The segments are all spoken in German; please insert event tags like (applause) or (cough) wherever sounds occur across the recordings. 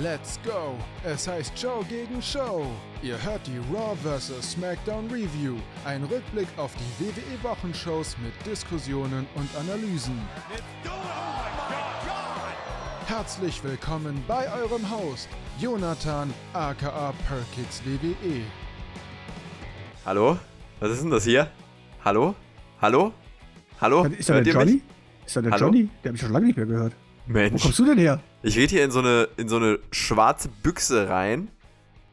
Let's go! Es heißt Joe gegen Show. Ihr hört die Raw vs. SmackDown Review. Ein Rückblick auf die WWE-Wochenshows mit Diskussionen und Analysen. Herzlich willkommen bei eurem Host, Jonathan aka Perkits WWE. Hallo? Was ist denn das hier? Hallo? Hallo? Hallo? Ist da der Johnny? Mich? Ist da der Hallo? Johnny? Der habe ich schon lange nicht mehr gehört. Mensch. Wo kommst du denn her? Ich rede hier in so, eine, in so eine schwarze Büchse rein.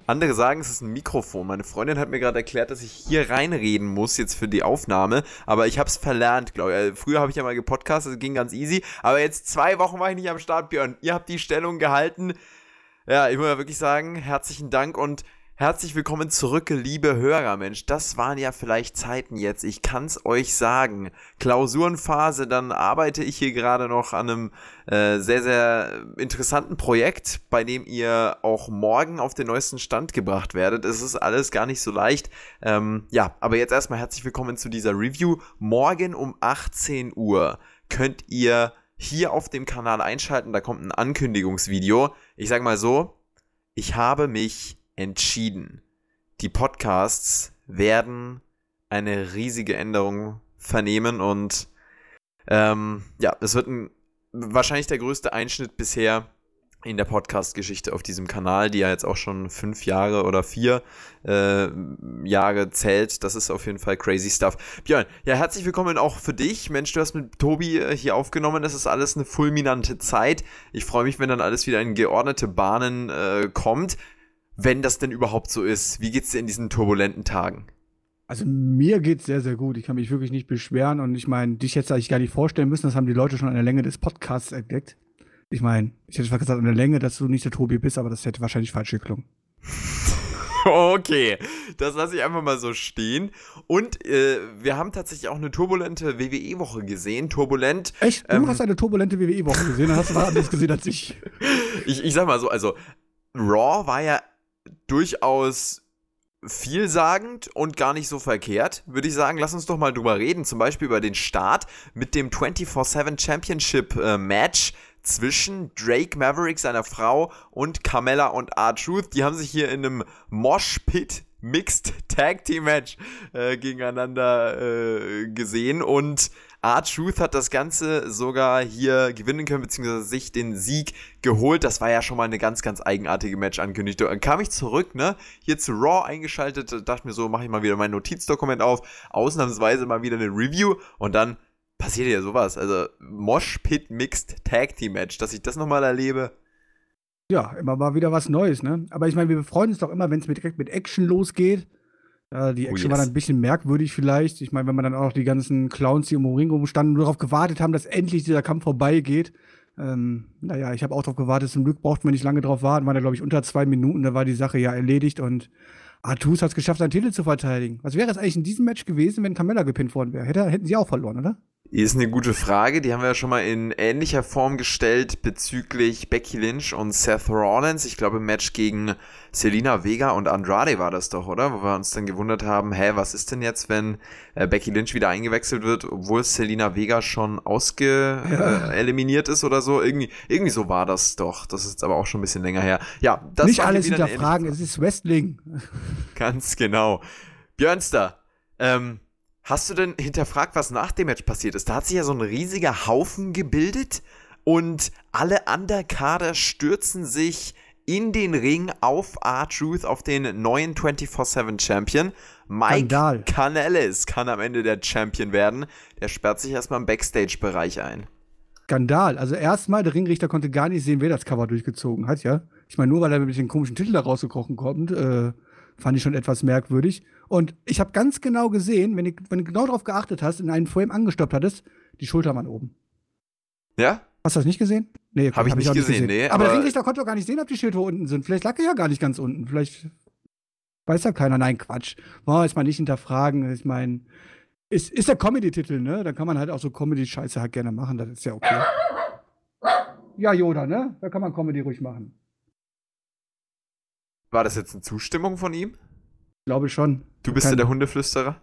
Andere sagen, es ist ein Mikrofon. Meine Freundin hat mir gerade erklärt, dass ich hier reinreden muss jetzt für die Aufnahme. Aber ich habe es verlernt, glaube ich. Äh, früher habe ich ja mal gepodcastet, das ging ganz easy. Aber jetzt zwei Wochen war ich nicht am Start, Björn. Ihr habt die Stellung gehalten. Ja, ich muss ja wirklich sagen, herzlichen Dank und Herzlich willkommen zurück, liebe Hörer, Mensch. Das waren ja vielleicht Zeiten jetzt. Ich kann's euch sagen. Klausurenphase, dann arbeite ich hier gerade noch an einem äh, sehr, sehr interessanten Projekt, bei dem ihr auch morgen auf den neuesten Stand gebracht werdet. Es ist alles gar nicht so leicht. Ähm, ja, aber jetzt erstmal herzlich willkommen zu dieser Review. Morgen um 18 Uhr könnt ihr hier auf dem Kanal einschalten. Da kommt ein Ankündigungsvideo. Ich sag mal so, ich habe mich entschieden. Die Podcasts werden eine riesige Änderung vernehmen und ähm, ja, es wird ein, wahrscheinlich der größte Einschnitt bisher in der Podcast-Geschichte auf diesem Kanal, die ja jetzt auch schon fünf Jahre oder vier äh, Jahre zählt. Das ist auf jeden Fall crazy stuff. Björn, ja, herzlich willkommen auch für dich. Mensch, du hast mit Tobi äh, hier aufgenommen. Das ist alles eine fulminante Zeit. Ich freue mich, wenn dann alles wieder in geordnete Bahnen äh, kommt wenn das denn überhaupt so ist. Wie geht's dir in diesen turbulenten Tagen? Also mir geht's sehr, sehr gut. Ich kann mich wirklich nicht beschweren und ich meine, dich jetzt eigentlich gar nicht vorstellen müssen. Das haben die Leute schon an der Länge des Podcasts entdeckt. Ich meine, ich hätte zwar gesagt an der Länge, dass du nicht der Tobi bist, aber das hätte wahrscheinlich falsch geklungen. (laughs) Okay, das lasse ich einfach mal so stehen. Und äh, wir haben tatsächlich auch eine turbulente WWE-Woche gesehen. Turbulent. Echt? Du ähm, hast eine turbulente WWE-Woche gesehen, dann hast du was anderes gesehen als ich. (laughs) ich. Ich sag mal so, also Raw war ja durchaus vielsagend und gar nicht so verkehrt, würde ich sagen. Lass uns doch mal drüber reden. Zum Beispiel über den Start mit dem 24-7 Championship äh, Match zwischen Drake Maverick, seiner Frau, und Carmella und R-Truth. Die haben sich hier in einem Mosh Pit Mixed Tag Team Match äh, gegeneinander äh, gesehen und R-Truth hat das Ganze sogar hier gewinnen können, beziehungsweise sich den Sieg geholt. Das war ja schon mal eine ganz, ganz eigenartige Match-Ankündigung. Dann kam ich zurück, ne, hier zu Raw eingeschaltet, dachte mir so, mache ich mal wieder mein Notizdokument auf, ausnahmsweise mal wieder eine Review und dann passiert ja sowas. Also Mosh Pit Mixed Tag Team Match, dass ich das nochmal erlebe. Ja, immer mal wieder was Neues, ne? Aber ich meine, wir freuen uns doch immer, wenn es direkt mit Action losgeht. Ja, die oh, Action oh yes. war dann ein bisschen merkwürdig vielleicht. Ich meine, wenn man dann auch noch die ganzen Clowns, die um Ring rumstanden, nur darauf gewartet haben, dass endlich dieser Kampf vorbeigeht. Ähm, naja, ich habe auch darauf gewartet. Zum Glück brauchten wir nicht lange drauf warten. War da, glaube ich, unter zwei Minuten. Da war die Sache ja erledigt und Artus hat es geschafft, seinen Titel zu verteidigen. Was wäre es eigentlich in diesem Match gewesen, wenn Carmella gepinnt worden wäre? Hätte, hätten sie auch verloren, oder? Ist eine gute Frage. Die haben wir ja schon mal in ähnlicher Form gestellt bezüglich Becky Lynch und Seth Rollins. Ich glaube, im Match gegen Selina Vega und Andrade war das doch, oder? Wo wir uns dann gewundert haben, hä, was ist denn jetzt, wenn äh, Becky Lynch wieder eingewechselt wird, obwohl Selina Vega schon ausge ja. äh, eliminiert ist oder so? Irgendwie, irgendwie so war das doch. Das ist aber auch schon ein bisschen länger her. Ja, das Nicht alles hinterfragen, es ist Wrestling. (laughs) Ganz genau. Björnster, ähm, Hast du denn hinterfragt, was nach dem Match passiert ist? Da hat sich ja so ein riesiger Haufen gebildet und alle Underkader stürzen sich in den Ring auf R-Truth, auf den neuen 24-7 Champion. Mike Canellis kann am Ende der Champion werden. Der sperrt sich erstmal im Backstage-Bereich ein. Skandal. Also erstmal, der Ringrichter konnte gar nicht sehen, wer das Cover durchgezogen hat, ja. Ich meine, nur weil er mit dem komischen Titel da rausgekrochen kommt, äh, fand ich schon etwas merkwürdig. Und ich habe ganz genau gesehen, wenn, ich, wenn du genau darauf geachtet hast, in einen Frame angestoppt hattest, die Schulter waren oben. Ja? Hast du das nicht gesehen? Nee, habe ich, hab ich, nicht gesehen. Nee, aber, aber der Ringrichter konnte doch gar nicht sehen, ob die Schilder unten sind. Vielleicht lag er ja gar nicht ganz unten. Vielleicht weiß ja keiner. Nein, Quatsch. Boah, ist mal nicht hinterfragen. Ich meine, ist, ist der Comedy-Titel, ne? Da kann man halt auch so Comedy-Scheiße halt gerne machen. Das ist ja okay. Ja, Yoda, ne? Da kann man Comedy ruhig machen. War das jetzt eine Zustimmung von ihm? Ich glaube schon. Du bist ja der Hundeflüsterer?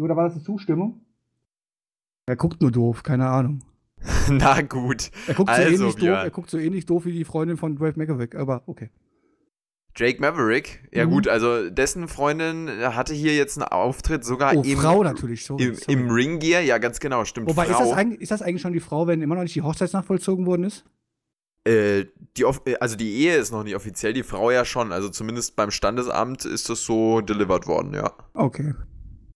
Oder war das eine Zustimmung? Er guckt nur doof, keine Ahnung. (laughs) Na gut. Er guckt, Also, so ähnlich doof, Björn. er guckt so ähnlich doof wie die Freundin von Brave Macavick, aber okay. Drake Maverick, ja Mhm. gut, also dessen Freundin hatte hier jetzt einen Auftritt sogar Oh, im, Frau natürlich, sorry. im, sorry. im Ringgear, ja ganz genau, stimmt. Wobei, ist Frau. das, eigentlich, ist das eigentlich schon die Frau, wenn immer noch nicht die Hochzeitsnacht vollzogen worden ist? Äh, die, äh, also die Ehe ist noch nicht offiziell, die Frau ja schon. Also zumindest beim Standesamt ist das so delivered worden, ja. Okay.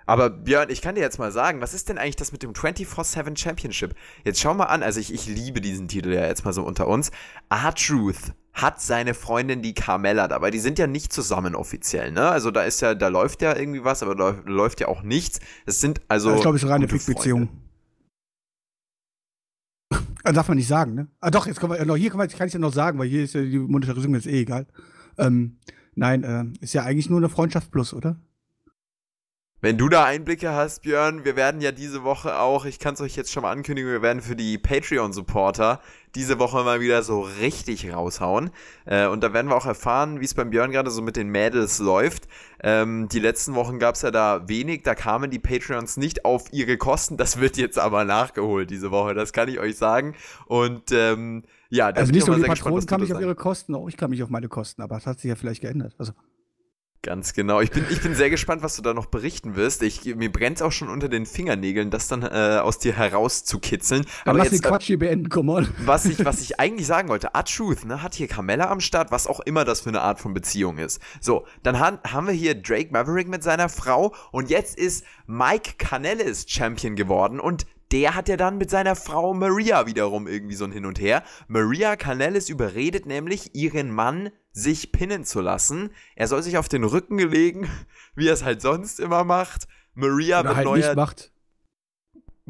Aber Björn, ich kann dir jetzt mal sagen, was ist denn eigentlich das mit dem 24-7 Championship? Jetzt schau mal an, also ich, ich liebe diesen Titel ja jetzt mal so unter uns. R-Truth hat seine Freundin die Carmella dabei. Die sind ja nicht zusammen offiziell, ne? Also da ist ja, da läuft ja irgendwie was, aber da läuft, ja auch nichts. Es sind also. das ist, glaube ich, sogar eine gute Fickbeziehung. Ah, Darf man nicht sagen, ne? Ah, doch, jetzt man, ja, noch- hier kann, man, kann ich ja noch sagen, weil hier ist ja die Monetarisierung jetzt eh egal. Ähm, nein, ähm, ist ja eigentlich nur eine Freundschaft plus, oder? Wenn du da Einblicke hast, Björn, wir werden ja diese Woche auch, ich kann es euch jetzt schon mal ankündigen, wir werden für die Patreon-Supporter diese Woche mal wieder so richtig raushauen. Äh, und da werden wir auch erfahren, wie es beim Björn gerade so mit den Mädels läuft. Ähm, die letzten Wochen gab es ja da wenig, da kamen die Patreons nicht auf ihre Kosten. Das wird jetzt aber nachgeholt diese Woche, das kann ich euch sagen. Und ähm, ja, da Also nicht ich so auch die Patronen kamen nicht auf ihre Kosten, auch ich kam nicht auf meine Kosten, aber das hat sich ja vielleicht geändert. Also, Ganz genau. Ich bin, ich bin sehr gespannt, was du da noch berichten wirst. Ich, mir brennt auch schon unter den Fingernägeln, das dann äh, aus dir herauszukitzeln. aber lass den jetzt, äh, Quatsch hier beenden, come on. was ich, was ich eigentlich sagen wollte, A-Truth, ne, hat hier Carmella am Start, was auch immer das für eine Art von Beziehung ist. So, dann han, haben wir hier Drake Maverick mit seiner Frau und jetzt ist Mike Canellis Champion geworden und der hat ja dann mit seiner Frau Maria wiederum irgendwie so ein Hin und Her. Maria Canellis überredet nämlich ihren Mann, sich pinnen zu lassen. Er soll sich auf den Rücken legen, (laughs) wie er es halt sonst immer macht. Maria Oder wird halt neuer nicht macht.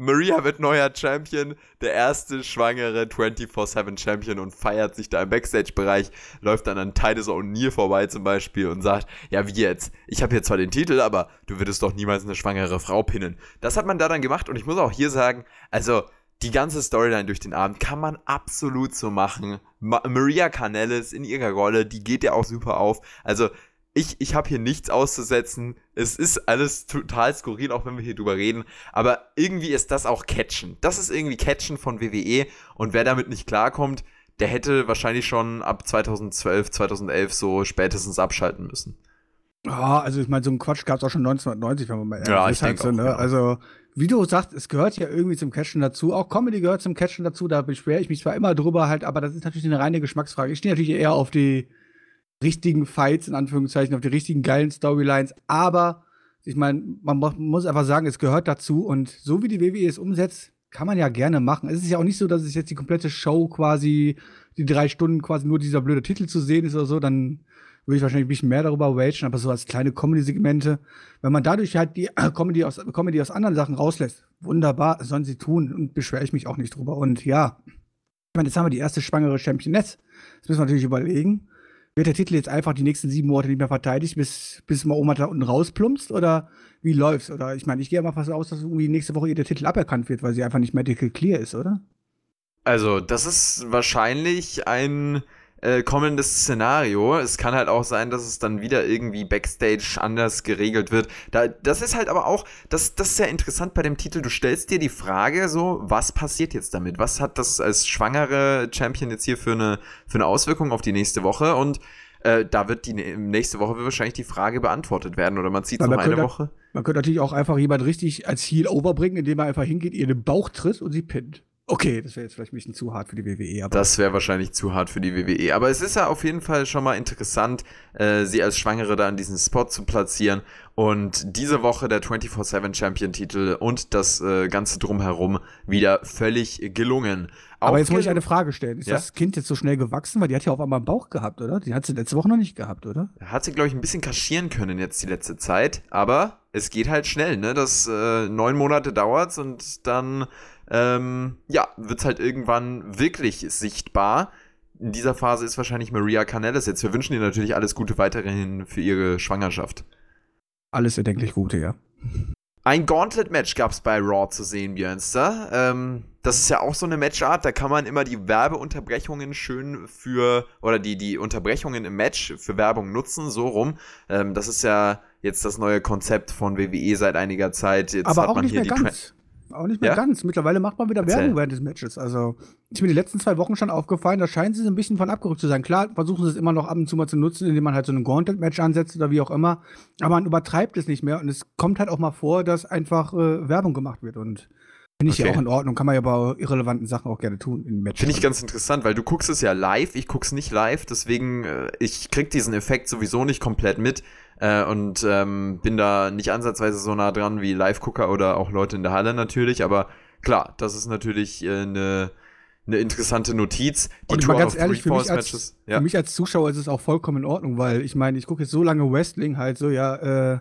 Maria wird neuer Champion, der erste schwangere 24-7 Champion und feiert sich da im Backstage-Bereich, läuft dann an Titus O'Neill vorbei zum Beispiel und sagt, ja wie jetzt, ich habe jetzt zwar den Titel, aber du würdest doch niemals eine schwangere Frau pinnen. Das hat man da dann gemacht und ich muss auch hier sagen, also die ganze Storyline durch den Abend kann man absolut so machen. Ma Maria Canellis in ihrer Rolle, die geht ja auch super auf. Also ich, ich habe hier nichts auszusetzen. Es ist alles total skurril, auch wenn wir hier drüber reden. Aber irgendwie ist das auch Catchen. Das ist irgendwie Catchen von WWE. Und wer damit nicht klarkommt, der hätte wahrscheinlich schon ab 2012, 2011 so spätestens abschalten müssen. Ja, also ich meine, so einen Quatsch gab es auch schon 1990, wenn man mal ehrlich Ja, ist. ich halt auch, ne? ja. Also, wie du sagst, es gehört ja irgendwie zum Catchen dazu. Auch Comedy gehört zum Catchen dazu. Da beschwere ich mich zwar immer drüber halt, aber das ist natürlich eine reine Geschmacksfrage. Ich stehe natürlich eher auf die richtigen Fights, in Anführungszeichen, auf die richtigen geilen Storylines. Aber ich meine, man muss einfach sagen, es gehört dazu. Und so wie die WWE es umsetzt, kann man ja gerne machen. Es ist ja auch nicht so, dass es jetzt die komplette Show quasi, die drei Stunden quasi nur dieser blöde Titel zu sehen ist oder so, dann würde ich wahrscheinlich ein bisschen mehr darüber ragen, aber so als kleine Comedy-Segmente, wenn man dadurch halt die (clears throat) Comedy aus, Comedy aus anderen Sachen rauslässt, wunderbar, sollen sie tun und beschwere ich mich auch nicht drüber. Und ja, ich meine, jetzt haben wir die erste schwangere Championess. Jetzt müssen wir natürlich überlegen, wird der Titel jetzt einfach die nächsten sieben Monate nicht mehr verteidigt, bis, bis mal Oma da unten rausplumpst oder wie läuft's? Oder ich meine, ich gehe mal fast aus, dass irgendwie nächste Woche ihr der Titel aberkannt wird, weil sie einfach nicht medical clear ist, oder? Also, das ist wahrscheinlich ein äh, kommendes Szenario. Es kann halt auch sein, dass es dann wieder irgendwie Backstage anders geregelt wird. Da, das ist halt aber auch, das, das ist ja interessant bei dem Titel. Du stellst dir die Frage so, was passiert jetzt damit? Was hat das als schwangere Champion jetzt hier für eine, für eine Auswirkung auf die nächste Woche? Und äh, da wird die nä- nächste Woche wird wahrscheinlich die Frage beantwortet werden oder man zieht Aber noch eine könnte- Woche. Man könnte natürlich auch einfach jemand richtig als Heel overbringen, indem er einfach hingeht, ihr den Bauch tritt und sie pinnt. Okay, das wäre jetzt vielleicht ein bisschen zu hart für die WWE, aber Das wäre wahrscheinlich zu hart für die WWE. Aber es ist ja auf jeden Fall schon mal interessant, äh, sie als Schwangere da in diesen Spot zu platzieren. Und diese Woche der 24-7 Champion-Titel und das äh, Ganze drumherum wieder völlig gelungen. Aber jetzt muss ich eine Frage stellen. Ist Ja? das Kind jetzt so schnell gewachsen? Weil die hat ja auf einmal einen Bauch gehabt, oder? Die hat sie letzte Woche noch nicht gehabt, oder? Hat sie, glaube ich, ein bisschen kaschieren können jetzt die letzte Zeit. Aber es geht halt schnell, ne? Das äh, neun Monate dauert und dann, ähm, ja, wird's halt irgendwann wirklich sichtbar. In dieser Phase ist wahrscheinlich Maria Canellis jetzt. Wir wünschen ihr natürlich alles Gute weiterhin für ihre Schwangerschaft. Alles erdenklich Gute, ja. Ein Gauntlet-Match gab's bei Raw zu sehen, Björnster. Ähm, das ist ja auch so eine Matchart, da kann man immer die Werbeunterbrechungen schön für, oder die, die Unterbrechungen im Match für Werbung nutzen, so rum. Ähm, das ist ja jetzt das neue Konzept von WWE seit einiger Zeit. Jetzt Aber hat auch man nicht hier mehr die ganz. Auch nicht mehr ja? ganz. Mittlerweile macht man wieder Erzähl. Werbung während des Matches. Also, ist mir die letzten zwei Wochen schon aufgefallen, da scheinen sie so ein bisschen von abgerückt zu sein. Klar, versuchen sie es immer noch ab und zu mal zu nutzen, indem man halt so ein Gauntlet-Match ansetzt oder wie auch immer. Aber man übertreibt es nicht mehr und es kommt halt auch mal vor, dass einfach äh, Werbung gemacht wird. Und Finde ich okay. ja auch in Ordnung, kann man ja bei irrelevanten Sachen auch gerne tun in Matches. Finde ich ganz interessant, weil du guckst es ja live, ich guck's nicht live, deswegen äh, ich krieg diesen Effekt sowieso nicht komplett mit äh, und ähm, bin da nicht ansatzweise so nah dran wie Live-Gucker oder auch Leute in der Halle natürlich, aber klar, das ist natürlich äh, eine eine interessante Notiz. Die und mal ganz ehrlich, für mich, als, ja. für mich als Zuschauer ist es auch vollkommen in Ordnung, weil ich meine, ich gucke jetzt so lange Wrestling halt so, ja, äh,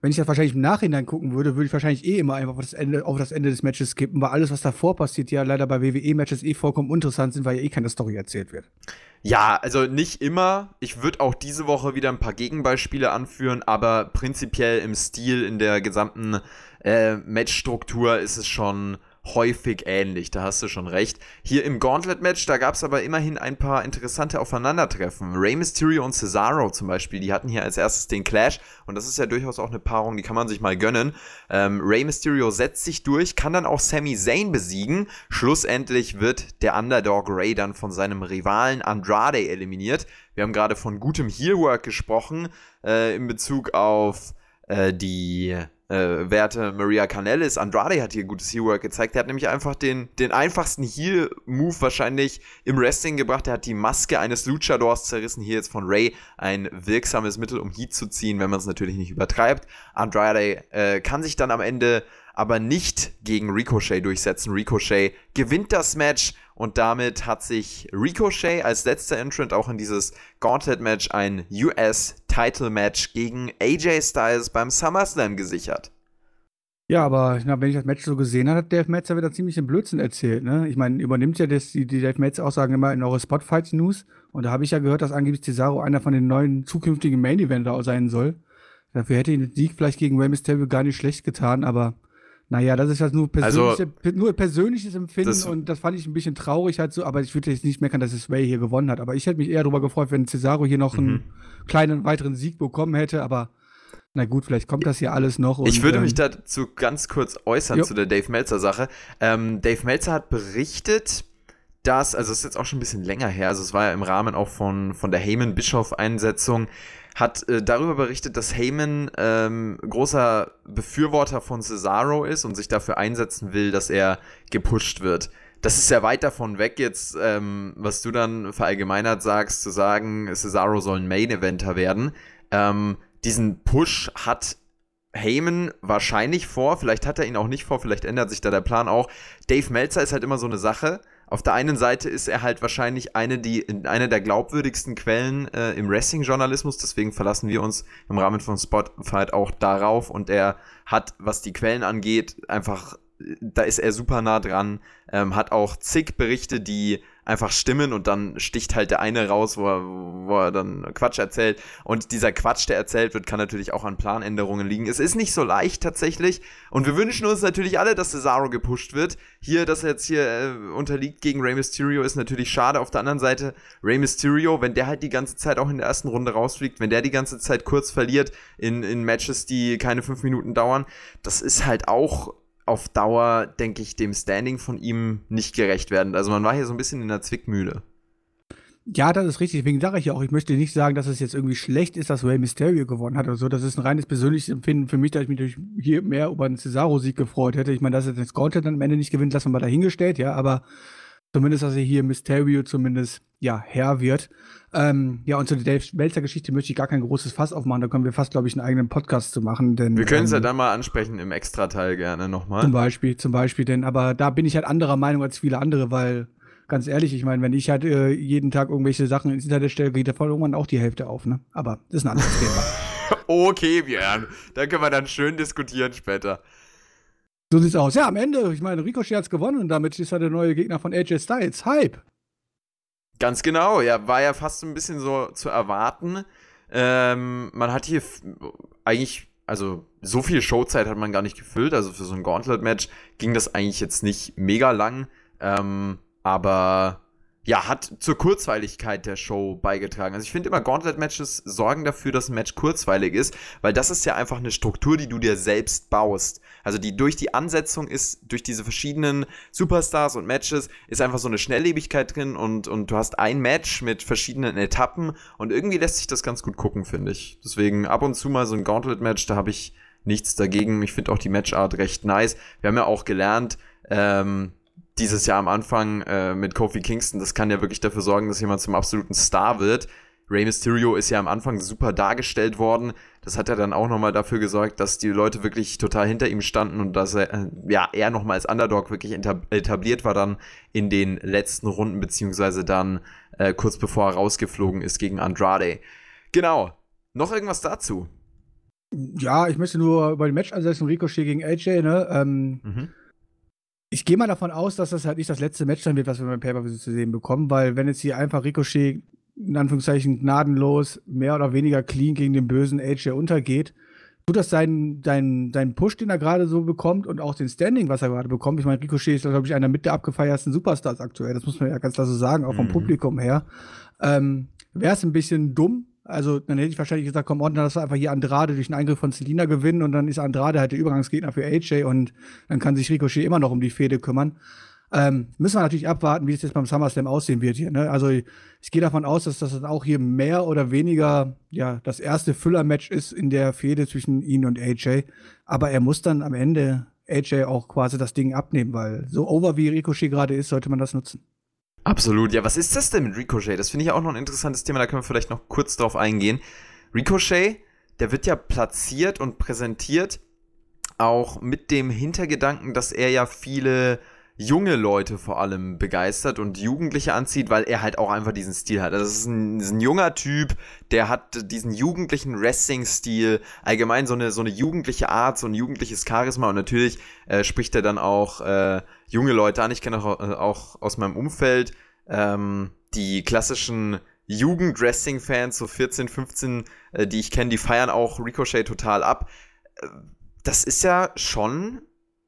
wenn ich das wahrscheinlich im Nachhinein gucken würde, würde ich wahrscheinlich eh immer einfach auf das Ende, auf das Ende des Matches skippen, weil alles, was davor passiert, ja leider bei WWE-Matches eh vollkommen interessant sind, weil ja eh keine Story erzählt wird. Ja, also nicht immer. Ich würde auch diese Woche wieder ein paar Gegenbeispiele anführen, aber prinzipiell im Stil, in der gesamten äh, Matchstruktur ist es schon häufig ähnlich, da hast du schon recht. Hier im Gauntlet-Match, da gab es aber immerhin ein paar interessante Aufeinandertreffen. Rey Mysterio und Cesaro zum Beispiel, die hatten hier als erstes den Clash und das ist ja durchaus auch eine Paarung, die kann man sich mal gönnen. Ähm, Rey Mysterio setzt sich durch, kann dann auch Sami Zayn besiegen. Schlussendlich wird der Underdog Rey dann von seinem Rivalen Andrade eliminiert. Wir haben gerade von gutem Heelwork gesprochen äh, in Bezug auf äh, die äh, Werte Maria Canellis. Andrade hat hier gutes Heel-Work gezeigt. Der hat nämlich einfach den, den einfachsten Heel-Move wahrscheinlich im Wrestling gebracht. Er hat die Maske eines Luchadors zerrissen. Hier jetzt von Ray ein wirksames Mittel, um Heat zu ziehen, wenn man es natürlich nicht übertreibt. Andrade äh, kann sich dann am Ende aber nicht gegen Ricochet durchsetzen. Ricochet gewinnt das Match und damit hat sich Ricochet als letzter Entrant auch in dieses Gauntlet-Match ein US-Title-Match gegen AJ Styles beim SummerSlam gesichert. Ja, aber na, wenn ich das Match so gesehen habe, hat Dave Metzer wieder ziemlich den Blödsinn erzählt. Ne? Ich meine, übernimmt ja das, die, die Dave Metzer-Aussagen immer in eure Spotfight-News. Und da habe ich ja gehört, dass angeblich Cesaro einer von den neuen zukünftigen Main-Eventer sein soll. Dafür hätte ihn der Sieg vielleicht gegen Rey Mysterio gar nicht schlecht getan, aber naja, das ist halt nur, persönliche, also, nur persönliches Empfinden das, und das fand ich ein bisschen traurig halt so, aber ich würde jetzt nicht meckern, dass es Ray hier gewonnen hat. Aber ich hätte mich eher darüber gefreut, wenn Cesaro hier noch einen mhm. kleinen weiteren Sieg bekommen hätte, aber na gut, vielleicht kommt das hier alles noch. Und, ich würde ähm, mich dazu ganz kurz äußern jo. zu der Dave Meltzer-Sache. Ähm, Dave Meltzer hat berichtet, dass, also es ist jetzt auch schon ein bisschen länger her, also es war ja im Rahmen auch von, von der Heyman-Bischof-Einsetzung, hat äh, darüber berichtet, dass Heyman ähm, großer Befürworter von Cesaro ist und sich dafür einsetzen will, dass er gepusht wird. Das ist ja weit davon weg jetzt, ähm, was du dann verallgemeinert sagst, zu sagen, Cesaro soll ein Main-Eventer werden. Ähm, diesen Push hat Heyman wahrscheinlich vor, vielleicht hat er ihn auch nicht vor, vielleicht ändert sich da der Plan auch. Dave Meltzer ist halt immer so eine Sache auf der einen Seite ist er halt wahrscheinlich eine, die, eine der glaubwürdigsten Quellen äh, im Wrestling-Journalismus, deswegen verlassen wir uns im Rahmen von Spotify auch darauf. Und er hat, was die Quellen angeht, einfach, da ist er super nah dran, ähm, hat auch zig Berichte, die einfach stimmen und dann sticht halt der eine raus, wo er, wo er dann Quatsch erzählt. Und dieser Quatsch, der erzählt wird, kann natürlich auch an Planänderungen liegen. Es ist nicht so leicht tatsächlich. Und wir wünschen uns natürlich alle, dass Cesaro gepusht wird. Hier, dass er jetzt hier äh, unterliegt gegen Rey Mysterio, ist natürlich schade. Auf der anderen Seite, Rey Mysterio, wenn der halt die ganze Zeit auch in der ersten Runde rausfliegt, wenn der die ganze Zeit kurz verliert in, in Matches, die keine fünf Minuten dauern, das ist halt auch auf Dauer, denke ich, dem Standing von ihm nicht gerecht werden. Also man war hier so ein bisschen in der Zwickmühle. Ja, das ist richtig. Deswegen sage ich ja auch, ich möchte nicht sagen, dass es jetzt irgendwie schlecht ist, dass Rey Mysterio gewonnen hat oder so. Das ist ein reines persönliches Empfinden für mich, dass ich mich hier mehr über einen Cesaro-Sieg gefreut hätte. Ich meine, dass er das Gauntlet dann am Ende nicht gewinnt, lassen wir mal dahingestellt, ja. Aber zumindest, dass er hier Mysterio zumindest, ja, Herr wird. Ähm, ja, und zu der Dave Meltzer-Geschichte möchte ich gar kein großes Fass aufmachen. Da können wir fast, glaube ich, einen eigenen Podcast zu machen. Denn, wir können es ähm, ja dann mal ansprechen im Extrateil gerne nochmal. Zum Beispiel, zum Beispiel, denn aber da bin ich halt anderer Meinung als viele andere, weil ganz ehrlich, ich meine, wenn ich halt äh, jeden Tag irgendwelche Sachen ins Internet stelle, geht davon irgendwann auch die Hälfte auf, ne? Aber das ist ein anderes Thema. (laughs) okay, Björn. Da können wir dann schön diskutieren später. So sieht's aus. Ja, am Ende, ich meine, Ricochet hat's gewonnen und damit ist er der neue Gegner von AJ Styles. Hype. Ganz genau, ja, war ja fast ein bisschen so zu erwarten. Ähm, man hat hier eigentlich, also so viel Showzeit hat man gar nicht gefüllt. Also für so ein Gauntlet-Match ging das eigentlich jetzt nicht mega lang. Ähm, aber ja, hat zur Kurzweiligkeit der Show beigetragen. Also ich finde immer, Gauntlet-Matches sorgen dafür, dass ein Match kurzweilig ist, weil das ist ja einfach eine Struktur, die du dir selbst baust. Also die durch die Ansetzung ist, durch diese verschiedenen Superstars und Matches, ist einfach so eine Schnelllebigkeit drin und, und du hast ein Match mit verschiedenen Etappen und irgendwie lässt sich das ganz gut gucken, finde ich. Deswegen ab und zu mal so ein Gauntlet-Match, da habe ich nichts dagegen. Ich finde auch die Matchart recht nice. Wir haben ja auch gelernt, ähm, dieses Jahr am Anfang äh, mit Kofi Kingston, das kann ja wirklich dafür sorgen, dass jemand zum absoluten Star wird. Rey Mysterio ist ja am Anfang super dargestellt worden. Das hat ja dann auch nochmal dafür gesorgt, dass die Leute wirklich total hinter ihm standen und dass er, äh, ja, er nochmal als Underdog wirklich etabliert war dann in den letzten Runden, beziehungsweise dann äh, kurz bevor er rausgeflogen ist gegen Andrade. Genau. Noch irgendwas dazu? Ja, ich möchte nur über den Match ansetzen, Ricochet gegen AJ, ne? Ähm, mhm ich gehe mal davon aus, dass das halt nicht das letzte Match sein wird, was wir beim Pay-Per-View zu sehen bekommen, weil wenn jetzt hier einfach Ricochet in Anführungszeichen gnadenlos mehr oder weniger clean gegen den bösen AJ untergeht, tut das seinen, seinen, seinen Push, den er gerade so bekommt und auch den Standing, was er gerade bekommt. Ich meine, Ricochet ist, glaube ich, einer mit der abgefeiertsten Superstars aktuell. Das muss man ja ganz klar so sagen, auch vom mhm. Publikum her. Ähm, Wäre es ein bisschen dumm, also dann hätte ich wahrscheinlich gesagt, komm, on, dann lass einfach hier Andrade durch einen Angriff von Selina gewinnen und dann ist Andrade halt der Übergangsgegner für AJ und dann kann sich Ricochet immer noch um die Fehde kümmern. Ähm, müssen wir natürlich abwarten, wie es jetzt beim SummerSlam aussehen wird hier. Ne? Also ich, ich gehe davon aus, dass das dann auch hier mehr oder weniger ja das erste Füller-Match ist in der Fehde zwischen ihn und AJ. Aber er muss dann am Ende AJ auch quasi das Ding abnehmen, weil so over wie Ricochet gerade ist, sollte man das nutzen. Absolut. Ja, was ist das denn mit Ricochet? Das finde ich auch noch ein interessantes Thema, da können wir vielleicht noch kurz drauf eingehen. Ricochet, der wird ja platziert und präsentiert auch mit dem Hintergedanken, dass er ja viele junge Leute vor allem begeistert und Jugendliche anzieht, weil er halt auch einfach diesen Stil hat. Also das ist ein, ist ein junger Typ, der hat diesen jugendlichen Wrestling-Stil, allgemein so eine, so eine jugendliche Art, so ein jugendliches Charisma und natürlich äh, spricht er dann auch äh, junge Leute an. Ich kenne auch, äh, auch aus meinem Umfeld ähm, die klassischen Jugend-Wrestling-Fans, so 14, 15, äh, die ich kenne, die feiern auch Ricochet total ab. Äh, das ist ja schon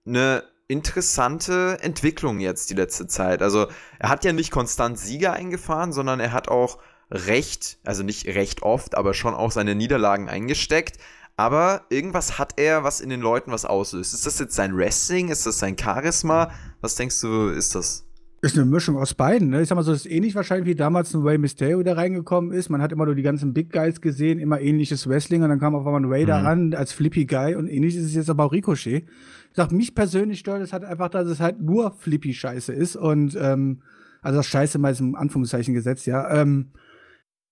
eine interessante Entwicklung jetzt die letzte Zeit. Also er hat ja nicht konstant Sieger eingefahren, sondern er hat auch recht, also nicht recht oft, aber schon auch seine Niederlagen eingesteckt. Aber irgendwas hat er, was in den Leuten was auslöst. Ist das jetzt sein Wrestling? Ist das sein Charisma? Was denkst du, ist das? Ist eine Mischung aus beiden. Ne? Ich sag mal so, das ist ähnlich wahrscheinlich wie damals ein Way Mysterio, der reingekommen ist. Man hat immer nur die ganzen Big Guys gesehen, immer ähnliches Wrestling und dann kam auf einmal ein Raider mhm. an als Flippy Guy und ähnlich ist es jetzt aber auch Ricochet. Sag, mich persönlich stört es halt einfach, dass es halt nur Flippy Scheiße ist und ähm, also das Scheiße mal ist im Anführungszeichen gesetzt, ja. Ähm,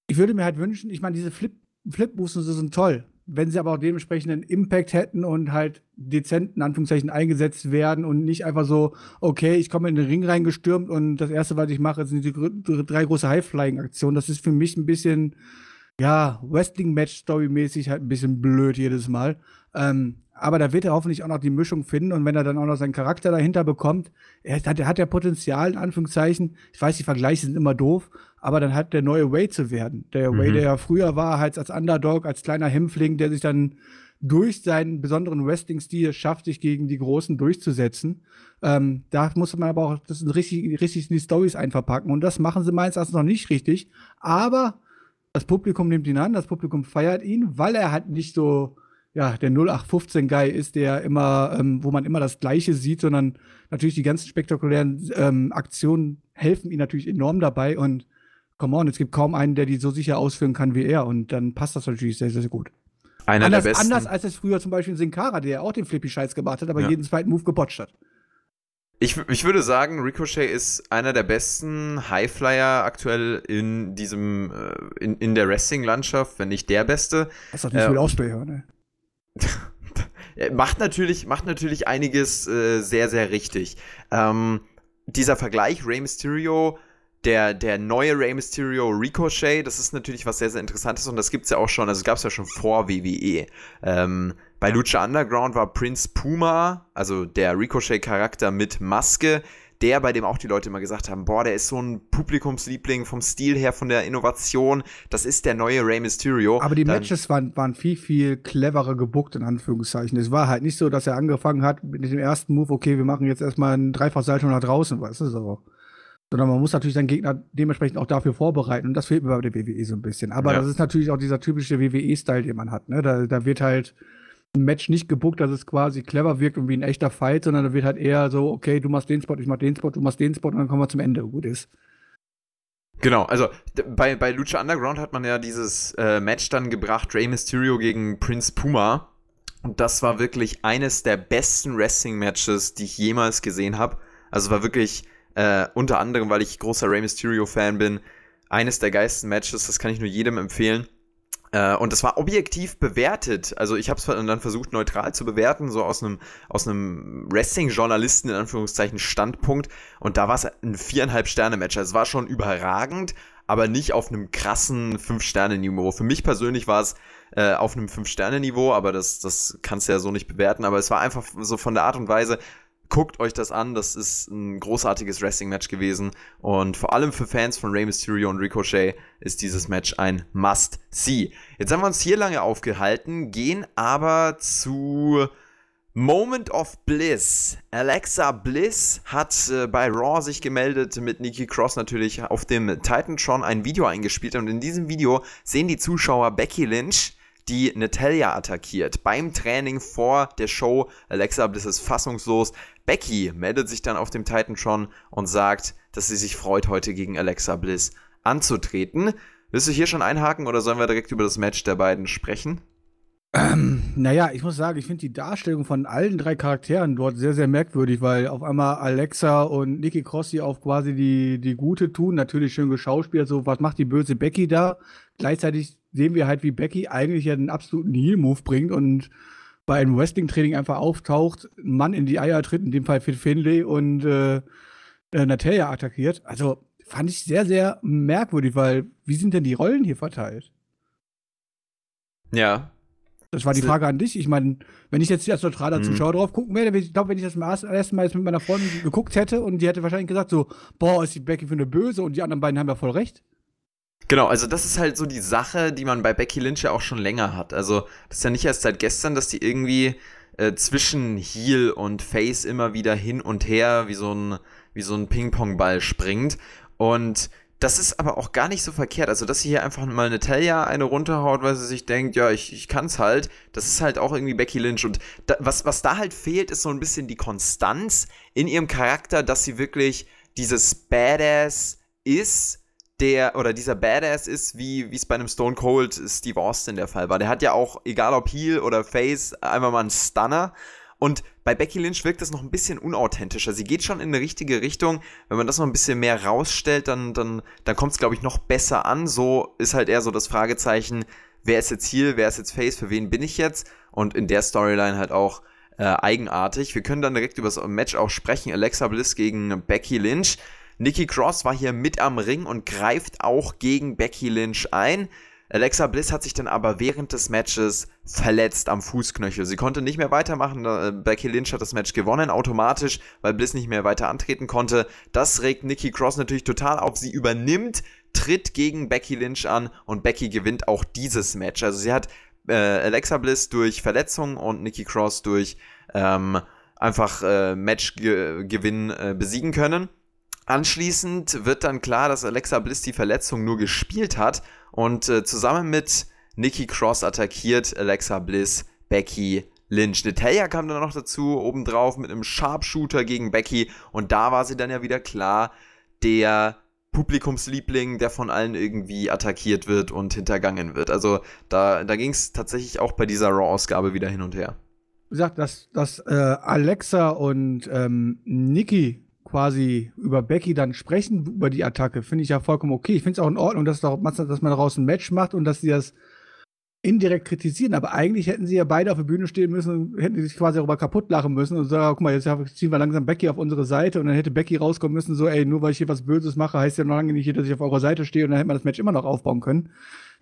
ich würde mir halt wünschen, ich meine, diese Flip, Flip-Moves sind toll wenn sie aber auch dementsprechenden Impact hätten und halt dezent in Anführungszeichen eingesetzt werden und nicht einfach so, okay, ich komme in den Ring reingestürmt und das erste, was ich mache, sind die drei große High-Flying-Aktionen. Das ist für mich ein bisschen, ja, Wrestling-Match-Story-mäßig halt ein bisschen blöd jedes Mal. Ähm, aber da wird er hoffentlich auch noch die Mischung finden und wenn er dann auch noch seinen Charakter dahinter bekommt, er hat, er hat ja Potenzial, in Anführungszeichen. Ich weiß, die Vergleiche sind immer doof, aber dann hat der neue Way zu werden. Der mhm. Way, der ja früher war, halt als Underdog, als kleiner Hämpfling, der sich dann durch seinen besonderen Wrestling-Stil schafft, sich gegen die Großen durchzusetzen. Ähm, da muss man aber auch das richtig, richtig in die Stories einverpacken. Und das machen sie meines Erachtens noch nicht richtig. Aber das Publikum nimmt ihn an, das Publikum feiert ihn, weil er halt nicht so ja, der 0815-Guy ist, der immer, ähm, wo man immer das Gleiche sieht, sondern natürlich die ganzen spektakulären ähm, Aktionen helfen ihm natürlich enorm dabei und come on, es gibt kaum einen, der die so sicher ausführen kann wie er und dann passt das natürlich sehr, sehr, sehr gut. Einer anders, der besten. Anders als es früher zum Beispiel in Sin Cara, der auch den Flippy-Scheiß gemacht hat, aber ja. jeden zweiten Move gebotcht hat. Ich, ich würde sagen, Ricochet ist einer der besten Highflyer aktuell in diesem, äh, in, in der Wrestling-Landschaft, wenn nicht der beste. Das ist doch nicht äh, viel Aussprache, ne? Macht natürlich, macht natürlich einiges äh, sehr, sehr richtig. Ähm, dieser Vergleich Rey Mysterio, der, der neue Rey Mysterio Ricochet, das ist natürlich was sehr, sehr Interessantes und das gibt es ja auch schon, also gab es ja schon vor WWE. Ähm, bei Lucha Underground war Prince Puma, also der Ricochet-Charakter mit Maske, der, bei dem auch die Leute immer gesagt haben, boah, der ist so ein Publikumsliebling vom Stil her, von der Innovation, das ist der neue Rey Mysterio. Aber die Dann, Matches waren, waren viel, viel cleverer gebuckt, in Anführungszeichen. Es war halt nicht so, dass er angefangen hat mit dem ersten Move, okay, wir machen jetzt erstmal einen Dreifach-Salto nach draußen, weißt du, so. sondern man muss natürlich seinen Gegner dementsprechend auch dafür vorbereiten. Und das fehlt mir bei der WWE so ein bisschen. Aber ja. das ist natürlich auch dieser typische WWE-Style, den man hat. Ne? Da, da wird halt ein Match nicht gebuckt, dass es quasi clever wirkt und wie ein echter Fight, sondern da wird halt eher so, okay, du machst den Spot, ich mach den Spot, du machst den Spot und dann kommen wir zum Ende, gut ist. Genau, also bei, bei Lucha Underground hat man ja dieses äh, Match dann gebracht, Rey Mysterio gegen Prince Puma. Und das war wirklich eines der besten Wrestling-Matches, die ich jemals gesehen habe. Also war wirklich äh, unter anderem, weil ich großer Rey Mysterio-Fan bin, eines der geilsten Matches, das kann ich nur jedem empfehlen. Äh, und das war objektiv bewertet. Also ich habe es dann versucht neutral zu bewerten, so aus einem aus einem Wrestling-Journalisten in Anführungszeichen Standpunkt. Und da war es ein viereinhalb Sterne Match. Also es war schon überragend, aber nicht auf einem krassen fünf Sterne Niveau. Für mich persönlich war es äh, auf einem fünf Sterne Niveau, aber das das kannst du ja so nicht bewerten. Aber es war einfach so von der Art und Weise guckt euch das an, das ist ein großartiges Wrestling-Match gewesen und vor allem für Fans von Rey Mysterio und Ricochet ist dieses Match ein Must-See. Jetzt haben wir uns hier lange aufgehalten, gehen aber zu Moment of Bliss. Alexa Bliss hat äh, bei Raw sich gemeldet, mit Nikki Cross natürlich auf dem Titantron ein Video eingespielt und in diesem Video sehen die Zuschauer Becky Lynch die Natalia attackiert. Beim Training vor der Show, Alexa Bliss ist fassungslos. Becky meldet sich dann auf dem Titantron und sagt, dass sie sich freut, heute gegen Alexa Bliss anzutreten. Willst du hier schon einhaken oder sollen wir direkt über das Match der beiden sprechen? Ähm, naja, ich muss sagen, ich finde die Darstellung von allen drei Charakteren dort sehr, sehr merkwürdig, weil auf einmal Alexa und Nikki Crossi auf quasi die, die Gute tun, natürlich schön geschauspielt, so was macht die böse Becky da? Gleichzeitig sehen wir halt, wie Becky eigentlich ja einen absoluten Heal-Move bringt und bei einem Wrestling-Training einfach auftaucht, ein Mann in die Eier tritt, in dem Fall Phil Finlay und äh, äh, Natalia attackiert. Also fand ich sehr, sehr merkwürdig, weil wie sind denn die Rollen hier verteilt? Ja. Das war die Frage an dich. Ich meine, wenn ich jetzt als neutraler mhm. Zuschauer drauf gucken werde, ich glaube, wenn ich das zum ersten Mal jetzt mit meiner Freundin geguckt hätte und die hätte wahrscheinlich gesagt so, boah, ist die Becky für eine Böse und die anderen beiden haben ja voll recht. Genau, also das ist halt so die Sache, die man bei Becky Lynch ja auch schon länger hat. Also das ist ja nicht erst seit gestern, dass die irgendwie äh, zwischen Heel und Face immer wieder hin und her wie so ein, so ein Ping-Pong-Ball springt. Und das ist aber auch gar nicht so verkehrt. Also, dass sie hier einfach mal eine Talia eine runterhaut, weil sie sich denkt, ja, ich, ich kann's halt, das ist halt auch irgendwie Becky Lynch. Und da, was, was da halt fehlt, ist so ein bisschen die Konstanz in ihrem Charakter, dass sie wirklich dieses Badass ist, der oder dieser Badass ist, wie es bei einem Stone Cold Steve Austin der Fall war. Der hat ja auch, egal ob Heel oder Face, einfach mal einen Stunner. Und bei Becky Lynch wirkt das noch ein bisschen unauthentischer. Sie geht schon in eine richtige Richtung. Wenn man das noch ein bisschen mehr rausstellt, dann, dann, dann kommt es, glaube ich, noch besser an. So ist halt eher so das Fragezeichen, wer ist jetzt Heel, wer ist jetzt Face, für wen bin ich jetzt? Und in der Storyline halt auch äh, eigenartig. Wir können dann direkt über das Match auch sprechen. Alexa Bliss gegen Becky Lynch. Nikki Cross war hier mit am Ring und greift auch gegen Becky Lynch ein. Alexa Bliss hat sich dann aber während des Matches verletzt am Fußknöchel. Sie konnte nicht mehr weitermachen. Äh, Becky Lynch hat das Match gewonnen automatisch, weil Bliss nicht mehr weiter antreten konnte. Das regt Nikki Cross natürlich total auf. Sie übernimmt, tritt gegen Becky Lynch an und Becky gewinnt auch dieses Match. Also sie hat äh, Alexa Bliss durch Verletzung und Nikki Cross durch ähm, einfach äh, Matchgewinn äh, besiegen können. Anschließend wird dann klar, dass Alexa Bliss die Verletzung nur gespielt hat und äh, zusammen mit Nikki Cross attackiert Alexa Bliss Becky Lynch. Natalia kam dann noch dazu, obendrauf mit einem Sharpshooter gegen Becky und da war sie dann ja wieder klar, der Publikumsliebling, der von allen irgendwie attackiert wird und hintergangen wird. Also da, da ging es tatsächlich auch bei dieser Raw-Ausgabe wieder hin und her. Wie gesagt, dass, dass äh, Alexa und ähm, Nikki quasi über Becky dann sprechen, über die Attacke, finde ich ja vollkommen okay. Ich finde es auch in Ordnung, dass, dass man daraus ein Match macht und dass sie das indirekt kritisieren. Aber eigentlich hätten sie ja beide auf der Bühne stehen müssen und hätten sich quasi darüber kaputt lachen müssen und sagen, guck mal, jetzt ziehen wir langsam Becky auf unsere Seite und dann hätte Becky rauskommen müssen, so, ey, nur weil ich hier was Böses mache, heißt ja noch lange nicht, dass ich auf eurer Seite stehe und dann hätte man das Match immer noch aufbauen können.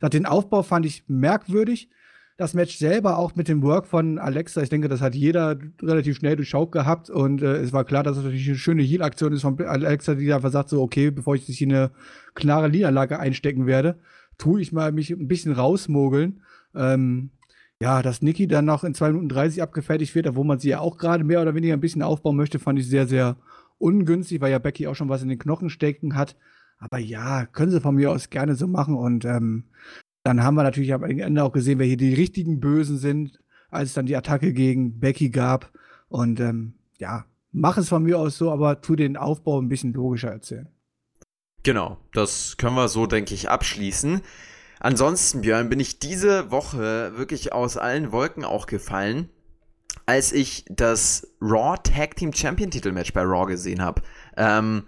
Den Aufbau fand ich merkwürdig das Match selber auch mit dem Work von Alexa, ich denke, das hat jeder relativ schnell durchschaut gehabt und äh, es war klar, dass es natürlich eine schöne Heal-Aktion ist von Alexa, die einfach sagt so, okay, bevor ich dich in eine klare Niederlage einstecken werde, tue ich mal mich ein bisschen rausmogeln. Ähm, ja, dass Nikki dann noch in 2 Minuten 30 abgefertigt wird, wo man sie ja auch gerade mehr oder weniger ein bisschen aufbauen möchte, fand ich sehr, sehr ungünstig, weil ja Becky auch schon was in den Knochen stecken hat. Aber ja, können sie von mir aus gerne so machen. Und ähm, dann haben wir natürlich am Ende auch gesehen, wer hier die richtigen Bösen sind, als es dann die Attacke gegen Becky gab. Und ähm, ja, mach es von mir aus so, aber tu den Aufbau ein bisschen logischer erzählen. Genau, das können wir so, denke ich, abschließen. Ansonsten, Björn, bin ich diese Woche wirklich aus allen Wolken auch gefallen, als ich das Raw Tag Team Champion Titel Match bei Raw gesehen habe. Ähm,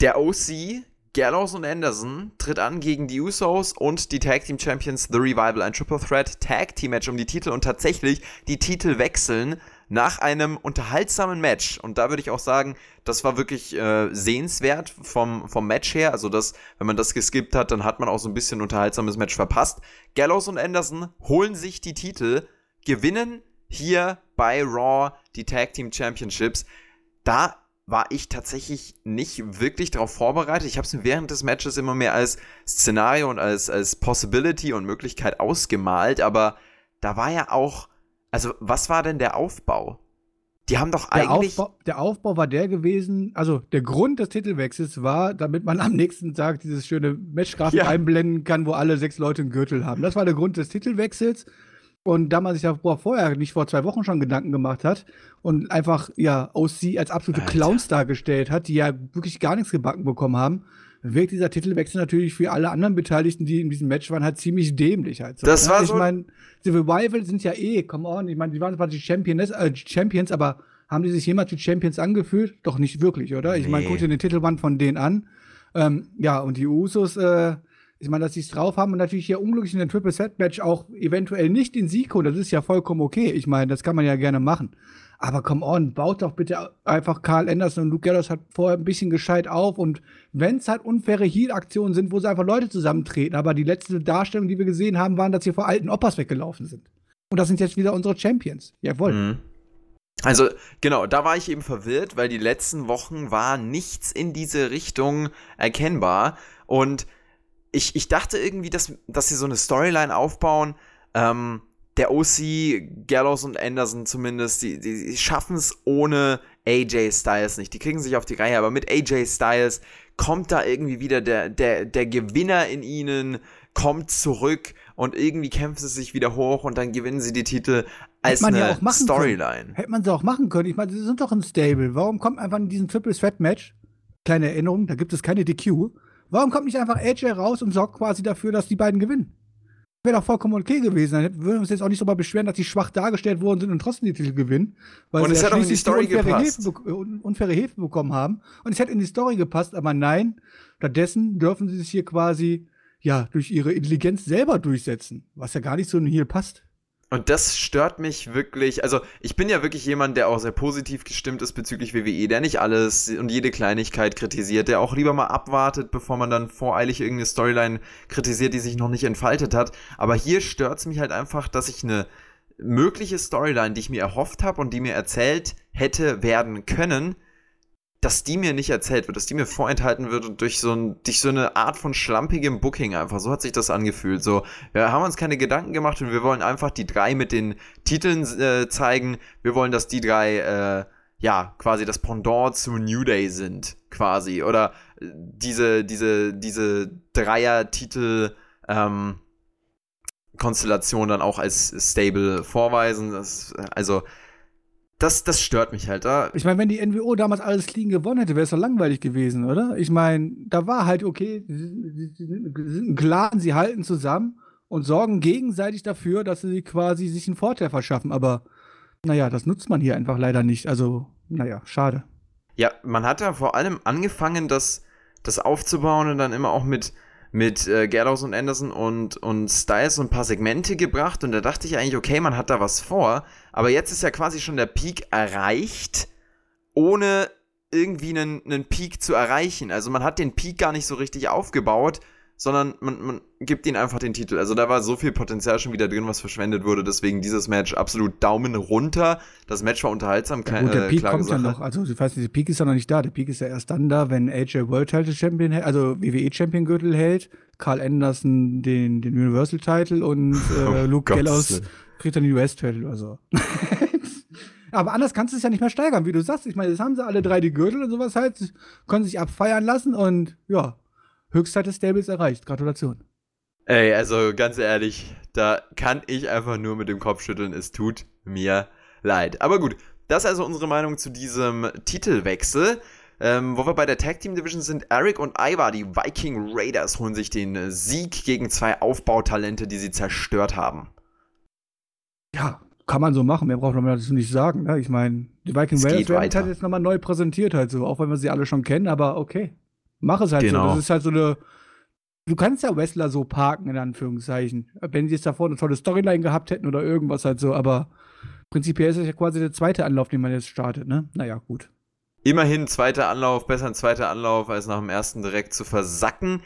der OC, Gallows und Anderson, tritt an gegen die Usos und die Tag Team Champions The Revival, ein Triple Threat Tag Team Match um die Titel und tatsächlich die Titel wechseln nach einem unterhaltsamen Match. Und da würde ich auch sagen, das war wirklich äh, sehenswert vom, vom Match her. Also, das, wenn man das geskippt hat, dann hat man auch so ein bisschen unterhaltsames Match verpasst. Gallows und Anderson holen sich die Titel, gewinnen hier bei Raw die Tag Team Championships. Da war ich tatsächlich nicht wirklich darauf vorbereitet. Ich habe es während des Matches immer mehr als Szenario und als, als Possibility und Möglichkeit ausgemalt, aber da war ja auch also, was war denn der Aufbau? Die haben doch eigentlich. Der Aufbau, der Aufbau, war der gewesen, also der Grund des Titelwechsels war, damit man am nächsten Tag dieses schöne Matchgrafik ja. einblenden kann, wo alle sechs Leute einen Gürtel haben. Das war der Grund des Titelwechsels. Und da man sich ja vorher, nicht vor zwei Wochen schon Gedanken gemacht hat und einfach ja aus sie als absolute Alter. Clowns dargestellt hat, die ja wirklich gar nichts gebacken bekommen haben, wirkt dieser Titelwechsel natürlich für alle anderen Beteiligten, die in diesem Match waren, halt ziemlich dämlich halt. So, das ne? war ich so. Ich meine, die Revival sind ja eh, come on, ich meine, die waren zwar die Champions, äh, Champions, aber haben die sich jemals wie Champions angefühlt? Doch nicht wirklich, oder? Ich meine, guck dir den Titelband von denen an. Ähm, ja, und die Usos, äh, ich meine, dass sie es drauf haben und natürlich hier unglücklich in den Triple Set Match auch eventuell nicht den Sieg holen, das ist ja vollkommen okay. Ich meine, das kann man ja gerne machen. Aber come on, baut doch bitte einfach Carl Anderson und Luke Gallows hat vorher ein bisschen gescheit auf. Und wenn es halt unfaire Heal-Aktionen sind, wo sie einfach Leute zusammentreten, aber die letzte Darstellung, die wir gesehen haben, waren, dass sie vor alten Oppas weggelaufen sind. Und das sind jetzt wieder unsere Champions. Jawohl. Mhm. Also, genau, da war ich eben verwirrt, weil die letzten Wochen war nichts in diese Richtung erkennbar. Und ich, ich dachte irgendwie, dass, dass sie so eine Storyline aufbauen, ähm, der OC, Gallows und Anderson zumindest, die, die, die schaffen es ohne AJ Styles nicht. Die kriegen sich auf die Reihe, aber mit AJ Styles kommt da irgendwie wieder der, der, der Gewinner in ihnen, kommt zurück und irgendwie kämpfen sie sich wieder hoch und dann gewinnen sie die Titel als eine ja Storyline. Hätte man sie auch machen können. Ich meine, sie sind doch im Stable. Warum kommt einfach in diesem Triple Threat Match? Kleine Erinnerung, da gibt es keine DQ. Warum kommt nicht einfach AJ raus und sorgt quasi dafür, dass die beiden gewinnen? wäre doch vollkommen okay gewesen. Dann würden wir uns jetzt auch nicht so mal beschweren, dass die schwach dargestellt worden sind und trotzdem die Titel gewinnen. Weil und es ja hat auch in die Story unfaire gepasst. Hilfe, unfaire Hilfe bekommen haben. Und es hätte in die Story gepasst, aber nein. Stattdessen dürfen sie sich hier quasi ja durch ihre Intelligenz selber durchsetzen, was ja gar nicht so hier passt. Und das stört mich wirklich. Also, ich bin ja wirklich jemand, der auch sehr positiv gestimmt ist bezüglich WWE, der nicht alles und jede Kleinigkeit kritisiert, der auch lieber mal abwartet, bevor man dann voreilig irgendeine Storyline kritisiert, die sich noch nicht entfaltet hat. Aber hier stört es mich halt einfach, dass ich eine mögliche Storyline, die ich mir erhofft habe und die mir erzählt hätte werden können, dass die mir nicht erzählt wird, dass die mir vorenthalten wird und durch so, ein, durch so eine Art von schlampigem Booking einfach. So hat sich das angefühlt. So, wir haben uns keine Gedanken gemacht und wir wollen einfach die drei mit den Titeln äh, zeigen. Wir wollen, dass die drei, äh, ja, quasi das Pendant zu New Day sind, quasi. Oder äh, diese, diese, diese Dreier-Titel, ähm, Konstellation dann auch als Stable vorweisen. Das, also, das, das stört mich halt. Da. Ich meine, wenn die NWO damals alles clean gewonnen hätte, wäre es doch langweilig gewesen, oder? Ich meine, da war halt okay, sie, sie sind ein Clan, sie halten zusammen und sorgen gegenseitig dafür, dass sie quasi sich einen Vorteil verschaffen. Aber naja, das nutzt man hier einfach leider nicht. Also, naja, schade. Ja, man hat ja vor allem angefangen, das, das aufzubauen und dann immer auch mit, mit äh, Gerdaus und Anderson und, und Styles so ein paar Segmente gebracht und da dachte ich eigentlich, okay, man hat da was vor, aber jetzt ist ja quasi schon der Peak erreicht, ohne irgendwie einen, einen Peak zu erreichen. Also man hat den Peak gar nicht so richtig aufgebaut, sondern man, man gibt ihnen einfach den Titel. Also da war so viel Potenzial schon wieder drin, was verschwendet wurde. Deswegen dieses Match absolut Daumen runter. Das Match war unterhaltsam. Ja, gut, der äh, Peak kommt Sache. ja noch. Also ich weiß nicht, der Peak ist ja noch nicht da. Der Peak ist ja erst dann da, wenn AJ World Title Champion hält, also WWE Champion Gürtel hält, Carl Anderson den, den Universal Title und (laughs) äh, oh Luke Gallows kriegt dann den US Title oder so. (laughs) Aber anders kannst du es ja nicht mehr steigern, wie du sagst. Ich meine, jetzt haben sie alle drei die Gürtel und sowas halt, können sich abfeiern lassen und ja, Höchstzeit des Stables erreicht. Gratulation. Ey, also ganz ehrlich, da kann ich einfach nur mit dem Kopf schütteln. Es tut mir leid. Aber gut, das ist also unsere Meinung zu diesem Titelwechsel. Ähm, wo wir bei der Tag Team Division sind, Eric und Ivar, die Viking Raiders, holen sich den Sieg gegen zwei Aufbautalente, die sie zerstört haben. Ja, kann man so machen. Mehr braucht man dazu nicht sagen. Ne? Ich meine, die Viking Raiders werden halt jetzt nochmal neu präsentiert, halt so, auch wenn wir sie alle schon kennen, aber okay. Mach es halt genau. so. Das ist halt so eine. Du kannst ja Wrestler so parken, in Anführungszeichen. Wenn sie jetzt davor eine tolle Storyline gehabt hätten oder irgendwas halt so, aber prinzipiell ist es ja quasi der zweite Anlauf, den man jetzt startet, ne? Naja, gut. Immerhin zweiter Anlauf, besser ein zweiter Anlauf, als nach dem ersten direkt zu versacken.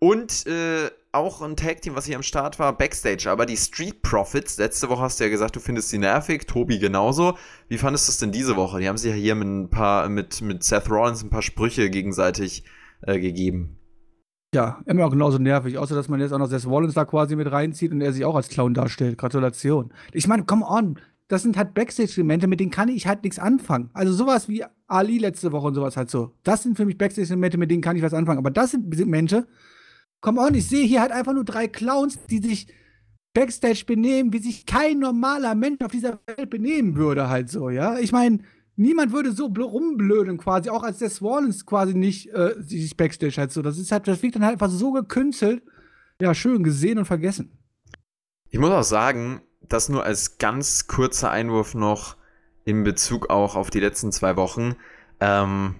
Und äh, auch ein Tag-Team, was hier am Start war, Backstage. Aber die Street Profits, letzte Woche hast du ja gesagt, du findest sie nervig, Tobi genauso. Wie fandest du es denn diese Woche? Die haben sich ja hier mit ein paar, mit, mit Seth Rollins ein paar Sprüche gegenseitig äh, gegeben. Ja, immer auch genauso nervig, außer dass man jetzt auch noch Seth Rollins da quasi mit reinzieht und er sich auch als Clown darstellt. Gratulation. Ich meine, come on, das sind halt Backstage-Elemente, mit denen kann ich halt nichts anfangen. Also sowas wie Ali letzte Woche und sowas halt so. Das sind für mich Backstage-Elemente, mit denen kann ich was anfangen. Aber das sind Elemente, Come on, ich sehe hier halt einfach nur drei Clowns, die sich Backstage benehmen, wie sich kein normaler Mensch auf dieser Welt benehmen würde, halt so, ja. Ich meine, niemand würde so rumblöden quasi, auch als der Swallens quasi nicht äh, sich Backstage halt so. Das ist halt, das wirkt dann halt einfach so gekünstelt. Ja, schön gesehen und vergessen. Ich muss auch sagen, das nur als ganz kurzer Einwurf noch in Bezug auch auf die letzten zwei Wochen. Ähm,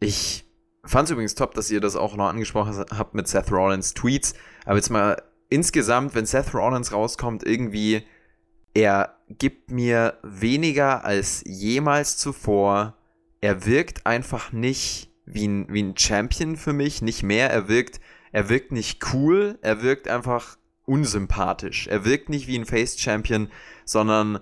ich Fand es übrigens top, dass ihr das auch noch angesprochen habt mit Seth Rollins Tweets. Aber jetzt mal insgesamt, wenn Seth Rollins rauskommt, irgendwie, er gibt mir weniger als jemals zuvor. Er wirkt einfach nicht wie ein, wie ein Champion für mich, nicht mehr. Er wirkt, er wirkt nicht cool, er wirkt einfach unsympathisch. Er wirkt nicht wie ein Face-Champion, sondern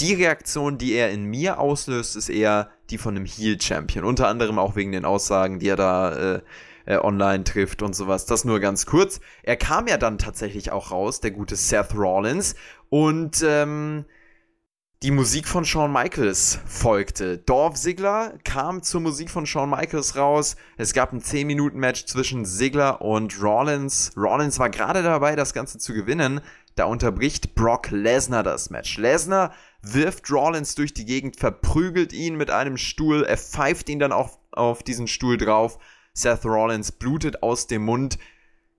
die Reaktion, die er in mir auslöst, ist eher die von einem Heel-Champion. Unter anderem auch wegen den Aussagen, die er da äh, äh, online trifft und sowas. Das nur ganz kurz. Er kam ja dann tatsächlich auch raus, der gute Seth Rollins. Und ähm, die Musik von Shawn Michaels folgte. Dorf Ziggler kam zur Musik von Shawn Michaels raus. Es gab ein 10-Minuten-Match zwischen Ziggler und Rollins. Rollins war gerade dabei, das Ganze zu gewinnen. Da unterbricht Brock Lesnar das Match. Lesnar wirft Rollins durch die Gegend, verprügelt ihn mit einem Stuhl, er pfeift ihn dann auch auf diesen Stuhl drauf. Seth Rollins blutet aus dem Mund.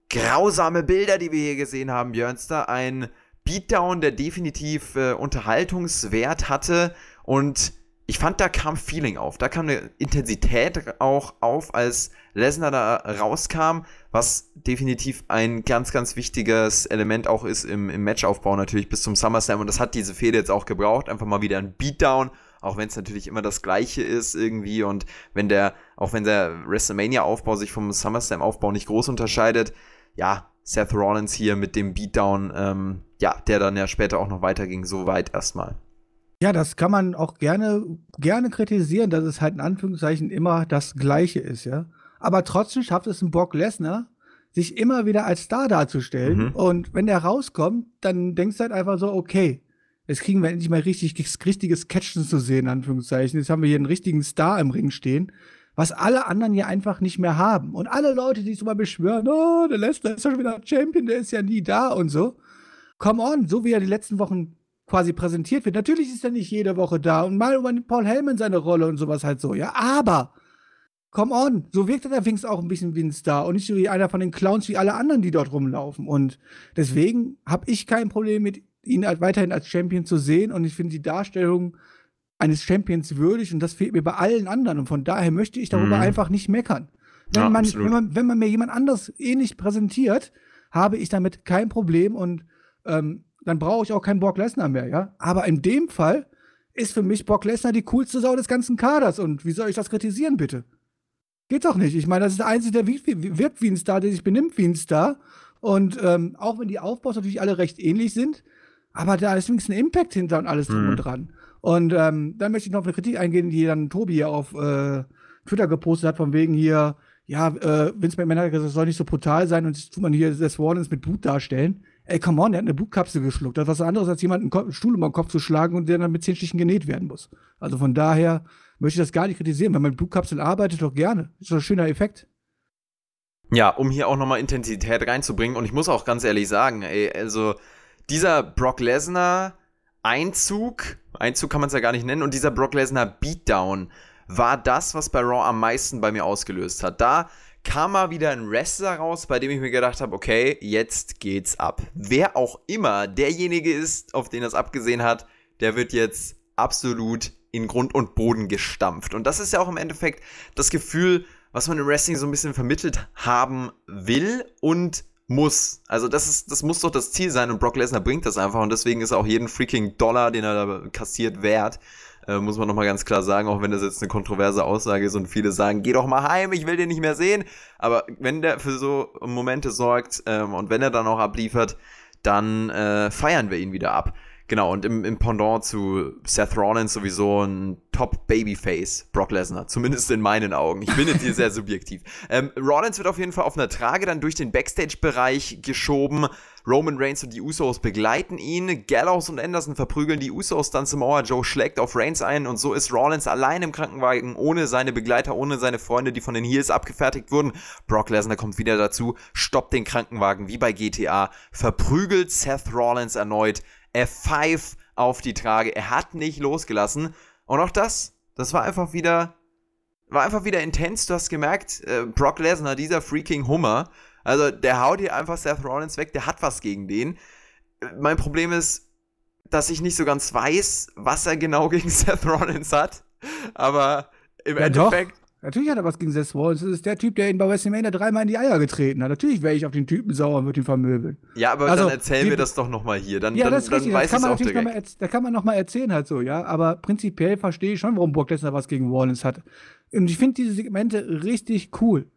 Grausame Bilder, die wir hier gesehen haben, Björnster. Ein Beatdown, der definitiv äh, Unterhaltungswert hatte und ich fand, da kam Feeling auf. Da kam eine Intensität auch auf, als Lesnar da rauskam, was definitiv ein ganz, ganz wichtiges Element auch ist im, im Matchaufbau natürlich bis zum SummerSlam. Und das hat diese Fehde jetzt auch gebraucht. Einfach mal wieder ein Beatdown, auch wenn es natürlich immer das Gleiche ist irgendwie. Und wenn der, auch wenn der WrestleMania-Aufbau sich vom SummerSlam-Aufbau nicht groß unterscheidet, ja, Seth Rollins hier mit dem Beatdown, ähm, ja, der dann ja später auch noch weiterging, so weit erstmal. Ja, das kann man auch gerne, gerne kritisieren, dass es halt in Anführungszeichen immer das Gleiche ist, ja. Aber trotzdem schafft es ein Brock Lesnar, sich immer wieder als Star darzustellen. Mhm. Und wenn der rauskommt, dann denkst du halt einfach so, okay, jetzt kriegen wir endlich mal richtig, richtiges Catchen zu sehen, in Anführungszeichen. Jetzt haben wir hier einen richtigen Star im Ring stehen, was alle anderen hier einfach nicht mehr haben. Und alle Leute, die sich so mal beschwören, oh, der Lesnar ist ja schon wieder Champion, der ist ja nie da und so. Come on, so wie er die letzten Wochen quasi präsentiert wird. Natürlich ist er nicht jede Woche da und mal über Paul Hellman seine Rolle und sowas halt so, ja. Aber, come on, so wirkt er der Wings auch ein bisschen wie ein Star und nicht so wie einer von den Clowns wie alle anderen, die dort rumlaufen. Und deswegen habe ich kein Problem mit ihn halt weiterhin als Champion zu sehen und ich finde die Darstellung eines Champions würdig und das fehlt mir bei allen anderen und von daher möchte ich darüber mhm. einfach nicht meckern. Wenn, ja, man, wenn, man, wenn man mir jemand anders ähnlich präsentiert, habe ich damit kein Problem und ähm, dann brauche ich auch keinen Brock Lesnar mehr, ja. Aber in dem Fall ist für mich Brock Lesnar die coolste Sau des ganzen Kaders. Und wie soll ich das kritisieren, bitte? Geht doch nicht. Ich meine, das ist der Einzige, der wirkt wie ein Star, der sich benimmt wie ein Star. Und ähm, auch wenn die Aufbaus natürlich alle recht ähnlich sind, aber da ist wenigstens ein Impact hinter und alles drum mhm. und dran. Und ähm, dann möchte ich noch auf eine Kritik eingehen, die dann Tobi hier auf äh, Twitter gepostet hat, von wegen hier, ja, äh, Vince McMahon hat gesagt, das soll nicht so brutal sein und das tut man hier Seth Rollins mit Blut darstellen. ey, come on, der hat eine Buchkapsel geschluckt. Das ist was anderes, als jemanden einen Stuhl über den Kopf zu schlagen und der dann mit zehn Stichen genäht werden muss. Also von daher möchte ich das gar nicht kritisieren. Wenn man mit Blutkapsel arbeitet, doch gerne. Ist doch ein schöner Effekt. Ja, um hier auch nochmal Intensität reinzubringen. Und ich muss auch ganz ehrlich sagen, ey, also dieser Brock Lesnar Einzug, kann man es ja gar nicht nennen, und dieser Brock Lesnar Beatdown war das, was bei Raw am meisten bei mir ausgelöst hat. Da kam mal wieder ein Wrestler raus, bei dem ich mir gedacht habe, okay, jetzt geht's ab. Wer auch immer derjenige ist, auf den das abgesehen hat, der wird jetzt absolut in Grund und Boden gestampft. Und das ist ja auch im Endeffekt das Gefühl, was man im Wrestling so ein bisschen vermittelt haben will und muss. Also das ist, das muss doch das Ziel sein und Brock Lesnar bringt das einfach und deswegen ist auch jeden freaking Dollar, den er da kassiert, wert. Äh, muss man nochmal ganz klar sagen, auch wenn das jetzt eine kontroverse Aussage ist und viele sagen, geh doch mal heim, ich will den nicht mehr sehen. Aber wenn der für so Momente sorgt ähm, und wenn er dann auch abliefert, dann äh, feiern wir ihn wieder ab. Genau, und im, im Pendant zu Seth Rollins sowieso ein Top-Babyface, Brock Lesnar. Zumindest in meinen Augen. Ich bin jetzt hier sehr (laughs) subjektiv. Ähm, Rollins wird auf jeden Fall auf einer Trage dann durch den Backstage-Bereich geschoben. Roman Reigns und die Usos begleiten ihn. Gallows und Anderson verprügeln die Usos dann zum Mauer. Joe schlägt auf Reigns ein und so ist Rollins allein im Krankenwagen, ohne seine Begleiter, ohne seine Freunde, die von den Heels abgefertigt wurden. Brock Lesnar kommt wieder dazu, stoppt den Krankenwagen wie bei GTA, verprügelt Seth Rollins erneut. F5 auf die Trage. Er hat nicht losgelassen. Und auch das, das war einfach wieder, war einfach wieder intens. Du hast gemerkt, äh, Brock Lesnar, dieser freaking Hummer, also der haut hier einfach Seth Rollins weg, der hat was gegen den. Mein Problem ist, dass ich nicht so ganz weiß, was er genau (laughs) gegen Seth Rollins hat. Aber im Ja, Endeffekt. doch. Natürlich hat er was gegen Seth Rollins. Das ist der Typ, der ihn bei WrestleMania dreimal in die Eier getreten hat. Natürlich wäre ich auf den Typen sauer und würde ihn vermöbeln. Ja, aber Also, dann erzählen die- wir das doch nochmal hier. Dann, Ja, dann, das ist dann richtig. Das weiß kann ich man auch natürlich noch mal, direkt. erz- da kann man noch mal erzählen halt so, ja. Aber prinzipiell verstehe ich schon, warum Brock Lesnar was gegen Rollins hat. Und ich finde diese Segmente richtig cool.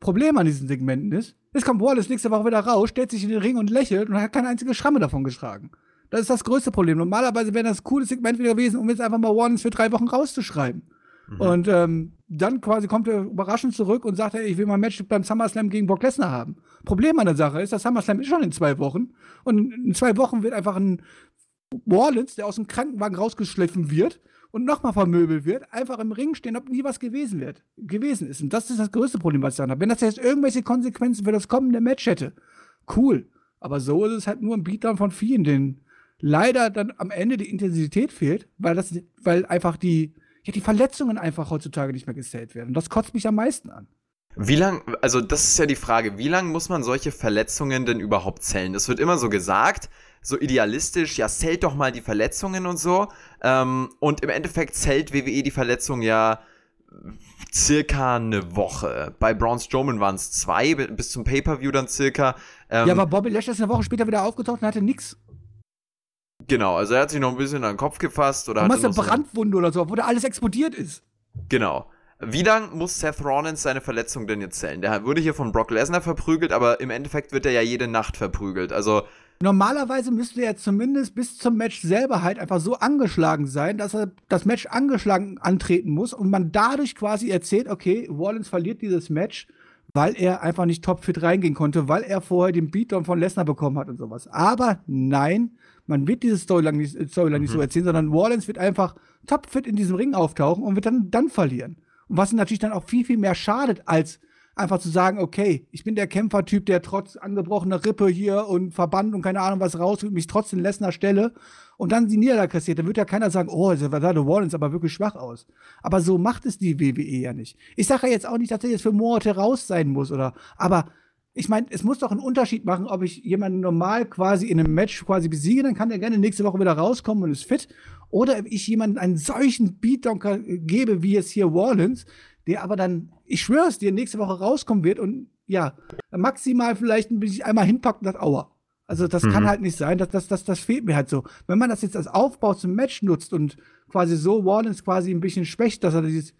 Problem an diesen Segmenten ist, es kommt Wallace nächste Woche wieder raus, stellt sich in den Ring und lächelt und hat keine einzige Schramme davon getragen. Das ist das größte Problem. Normalerweise wäre das ein cooles Segment wieder gewesen, um jetzt einfach mal Wallace für drei Wochen rauszuschreiben. Mhm. Und ähm, dann quasi kommt er überraschend zurück und sagt, ey, ich will mal ein Match beim SummerSlam gegen Brock Lesnar haben. Problem an der Sache ist, das SummerSlam ist schon in zwei Wochen. Und in zwei Wochen wird einfach ein Rollins, der aus dem Krankenwagen rausgeschliffen wird und nochmal vermöbelt wird, einfach im Ring stehen, ob nie was gewesen wird, gewesen ist. Und das ist das größte Problem, was ich dann habe. Wenn das jetzt irgendwelche Konsequenzen für das kommende Match hätte, cool. Aber so ist es halt nur ein Beatdown von vielen, denen leider dann am Ende die Intensität fehlt, weil das, weil einfach die, ja, die Verletzungen einfach heutzutage nicht mehr gezählt werden. Und das kotzt mich am meisten an. Wie lang, also das ist ja die Frage, wie lang muss man solche Verletzungen denn überhaupt zählen? Das wird immer so gesagt, so idealistisch, ja, zählt doch mal die Verletzungen und so. Ähm, und im Endeffekt zählt WWE die Verletzung ja circa eine Woche. Bei Braun Strowman waren es zwei, bi- bis zum Pay-Per-View dann circa. Ähm, ja, aber Bobby Lashley ist eine Woche später wieder aufgetaucht und hatte nix. Genau, also er hat sich noch ein bisschen an den Kopf gefasst oder Du hatte machst eine so- Brandwunde oder so, wo da alles explodiert ist. Genau. Wie lang muss Seth Rollins seine Verletzung denn jetzt zählen? Der wurde hier von Brock Lesnar verprügelt, aber im Endeffekt wird er ja jede Nacht verprügelt. Also, Normalerweise müsste er zumindest bis zum Match selber halt einfach so angeschlagen sein, dass er das Match angeschlagen antreten muss und man dadurch quasi erzählt, okay, Rollins verliert dieses Match, weil er einfach nicht topfit reingehen konnte, weil er vorher den Beatdown von Lesnar bekommen hat und sowas. Aber nein, man wird diese Storyline nicht, äh, Storyline nicht so erzählen, sondern Rollins wird einfach topfit in diesem Ring auftauchen und wird dann, dann verlieren. Und was ihn natürlich dann auch viel, viel mehr schadet, als einfach zu sagen, okay, ich bin der Kämpfertyp, der trotz angebrochener Rippe hier und Verband und keine Ahnung was raus und mich trotzdem Lesnar stelle und dann die Niederlage kassiert, dann wird ja keiner sagen, oh, der Rollins aber wirklich schwach aus. Aber so macht es die WWE ja nicht. Ich sage ja jetzt auch nicht, dass er jetzt für Monate raus sein muss oder, aber ich meine, es muss doch einen Unterschied machen, ob ich jemanden normal quasi in einem Match quasi besiege, dann kann der gerne nächste Woche wieder rauskommen und ist fit. Oder ob ich jemanden einen solchen Beatdown gebe, wie jetzt hier Rollins, der aber dann, ich schwöre es dir, nächste Woche rauskommen wird und ja, maximal vielleicht ein bisschen einmal hinpackt und sagt, aua. Also das kann Mhm. halt nicht sein, das, das, das, das fehlt mir halt so. Wenn man das jetzt als Aufbau zum Match nutzt und quasi so Rollins quasi ein bisschen schwächt, dass er dieses,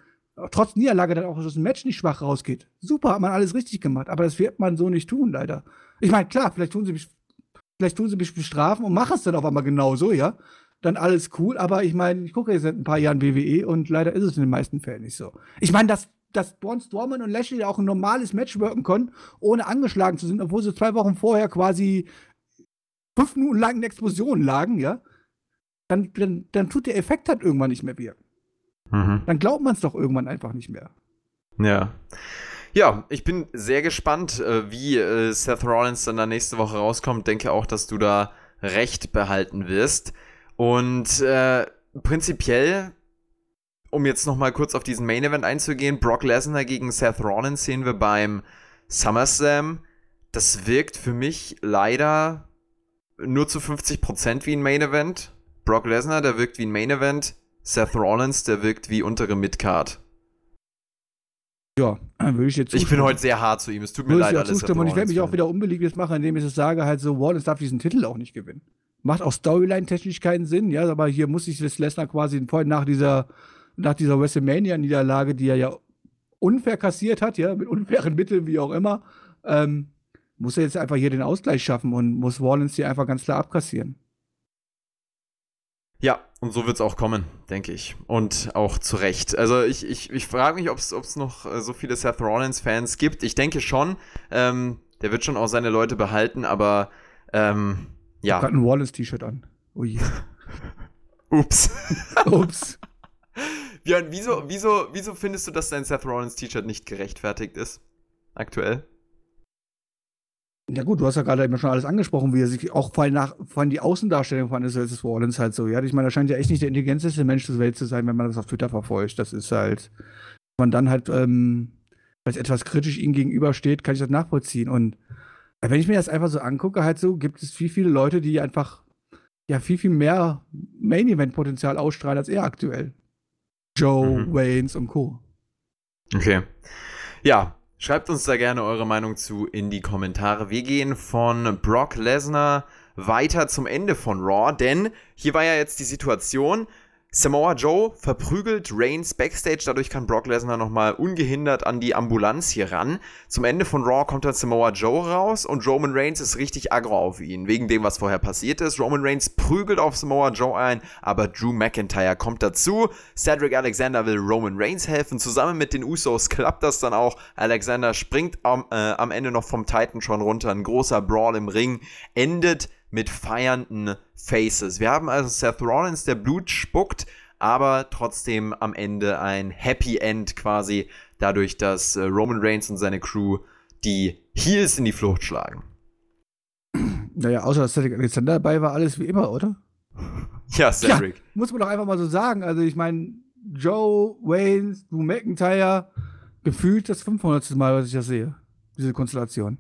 trotz Niederlage dann auch aus dem Match nicht schwach rausgeht. Super, hat man alles richtig gemacht, aber das wird man so nicht tun, leider. Ich meine, klar, vielleicht tun sie mich, vielleicht tun sie mich bestrafen und machen es dann auf einmal genauso, ja. Dann alles cool, aber ich meine, ich gucke jetzt seit ein paar Jahren WWE und leider ist es in den meisten Fällen nicht so. Ich meine, dass, dass Braun Strowman und Lashley auch ein normales Match worken konnten, ohne angeschlagen zu sind, obwohl sie zwei Wochen vorher quasi fünf Minuten lang in Explosion lagen, ja, dann, dann, dann tut der Effekt halt irgendwann nicht mehr wirken. Mhm. Dann glaubt man es doch irgendwann einfach nicht mehr. Ja. Ja, ich bin sehr gespannt, äh, wie äh, Seth Rollins dann da nächste Woche rauskommt. Denke auch, dass du da recht behalten wirst. Und äh, prinzipiell, um jetzt nochmal kurz auf diesen Main Event einzugehen, Brock Lesnar gegen Seth Rollins sehen wir beim SummerSlam. Das wirkt für mich leider nur zu 50% wie ein Main Event. Brock Lesnar, der wirkt wie ein Main Event. Seth Rollins, der wirkt wie untere Midcard. Ja, würde ich jetzt. Ich bin heute sehr hart zu ihm. Es tut mir leid, alles. Und ich werde mich auch wieder unbeliebt machen, indem ich es sage, halt so, Wallace darf diesen Titel auch nicht gewinnen. Macht auch Storyline-technisch keinen Sinn, ja, aber hier muss sich das Lesnar quasi vorhin nach dieser, nach dieser WrestleMania-Niederlage, die er ja unfair kassiert hat, ja, mit unfairen Mitteln, wie auch immer, ähm, muss er jetzt einfach hier den Ausgleich schaffen und muss Wallace hier einfach ganz klar abkassieren. Ja, und so wird es auch kommen, denke ich. Und auch zu Recht. Also ich, ich, ich frage mich, ob es noch äh, so viele Seth Rollins-Fans gibt. Ich denke schon. Ähm, der wird schon auch seine Leute behalten, aber ähm, ja. Ich habe ein Wallace-T-Shirt an. Ui. (laughs) Ups. (laughs) Ups. Björn, wieso, wieso, wieso findest du, dass dein Seth Rollins T-Shirt nicht gerechtfertigt ist? Aktuell? Ja gut, du hast ja gerade immer schon alles angesprochen, wie er sich auch vor allem, nach, vor allem die Außendarstellung von Seth Rollins halt so, ja. Ich meine, er scheint ja echt nicht der intelligenteste Mensch der Welt zu sein, wenn man das auf Twitter verfolgt. Das ist halt, wenn man dann halt, ähm, als etwas kritisch ihm gegenübersteht, kann ich das nachvollziehen. Und wenn ich mir das einfach so angucke, halt so, gibt es viel, viele Leute, die einfach ja viel, viel mehr Main-Event-Potenzial ausstrahlen als er aktuell. Joe, mhm. Waynes und Co. Okay. Ja, Schreibt uns da gerne eure Meinung zu in die Kommentare. Wir gehen von Brock Lesnar weiter zum Ende von Raw, denn hier war ja jetzt die Situation, Samoa Joe verprügelt Reigns backstage, dadurch kann Brock Lesnar nochmal ungehindert an die Ambulanz hier ran. Zum Ende von Raw kommt dann Samoa Joe raus und Roman Reigns ist richtig aggro auf ihn, wegen dem, was vorher passiert ist. Roman Reigns prügelt auf Samoa Joe ein, aber Drew McIntyre kommt dazu. Cedric Alexander will Roman Reigns helfen, zusammen mit den Usos klappt das dann auch. Alexander springt am, äh, am Ende noch vom Titan schon runter, ein großer Brawl im Ring, endet mit feiernden Faces. Wir haben also Seth Rollins, der Blut spuckt, aber trotzdem am Ende ein Happy End quasi, dadurch, dass äh, Roman Reigns und seine Crew die Heels in die Flucht schlagen. Naja, außer dass Cedric Alexander dabei war, alles wie immer, oder? (laughs) Ja, Cedric. Ja, muss man doch einfach mal so sagen. Also, ich meine, Joe, Wayne, Drew McIntyre, gefühlt das 500. Mal, was ich das sehe. Diese Konstellation.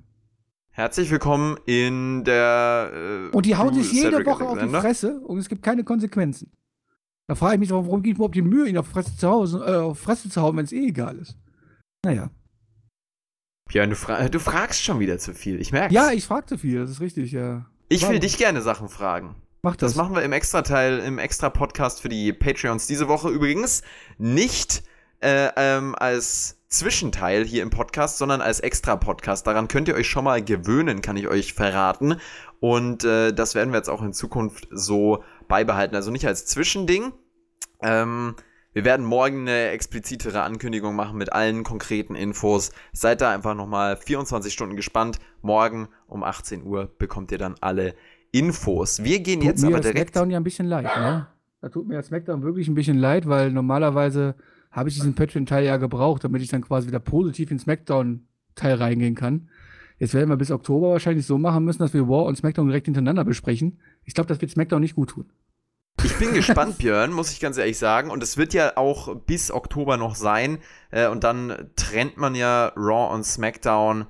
Herzlich willkommen in der. Äh, und die hauen sich jede Cedric Woche Alexander. auf die Fresse und es gibt keine Konsequenzen. Da frage ich mich, warum gibt es überhaupt die Mühe, ihn auf Fresse zu, Hause, äh, auf Fresse zu hauen, wenn es eh egal ist. Naja. Björn, du, fra du, fragst schon wieder zu viel. Ich merke Ja, ich frage zu viel, das ist richtig, ja. Ich will dich gerne Sachen fragen. Mach das. Das machen wir im Extra-Teil, im Extra-Podcast für die Patreons diese Woche übrigens. Nicht äh, ähm, als Zwischenteil hier im Podcast, sondern als Extra-Podcast. Daran könnt ihr euch schon mal gewöhnen, kann ich euch verraten. Und äh, das werden wir jetzt auch in Zukunft so beibehalten. Also nicht als Zwischending. Ähm, wir werden morgen eine explizitere Ankündigung machen mit allen konkreten Infos. Seid da einfach nochmal 24 Stunden gespannt. Morgen um 18 Uhr bekommt ihr dann alle Infos. Wir gehen tut jetzt mir aber direkt. Smackdown ja ein bisschen leid, ne? Da tut mir Smackdown wirklich ein bisschen leid, weil normalerweise habe ich diesen Patreon-Teil ja gebraucht, damit ich dann quasi wieder positiv in Smackdown-Teil reingehen kann. Jetzt werden wir bis Oktober wahrscheinlich so machen müssen, dass wir War und Smackdown direkt hintereinander besprechen. Ich glaube, das wird Smackdown nicht gut tun. Ich bin gespannt, Björn, muss ich ganz ehrlich sagen. Und es wird ja auch bis Oktober noch sein. Äh, und dann trennt man ja Raw und SmackDown.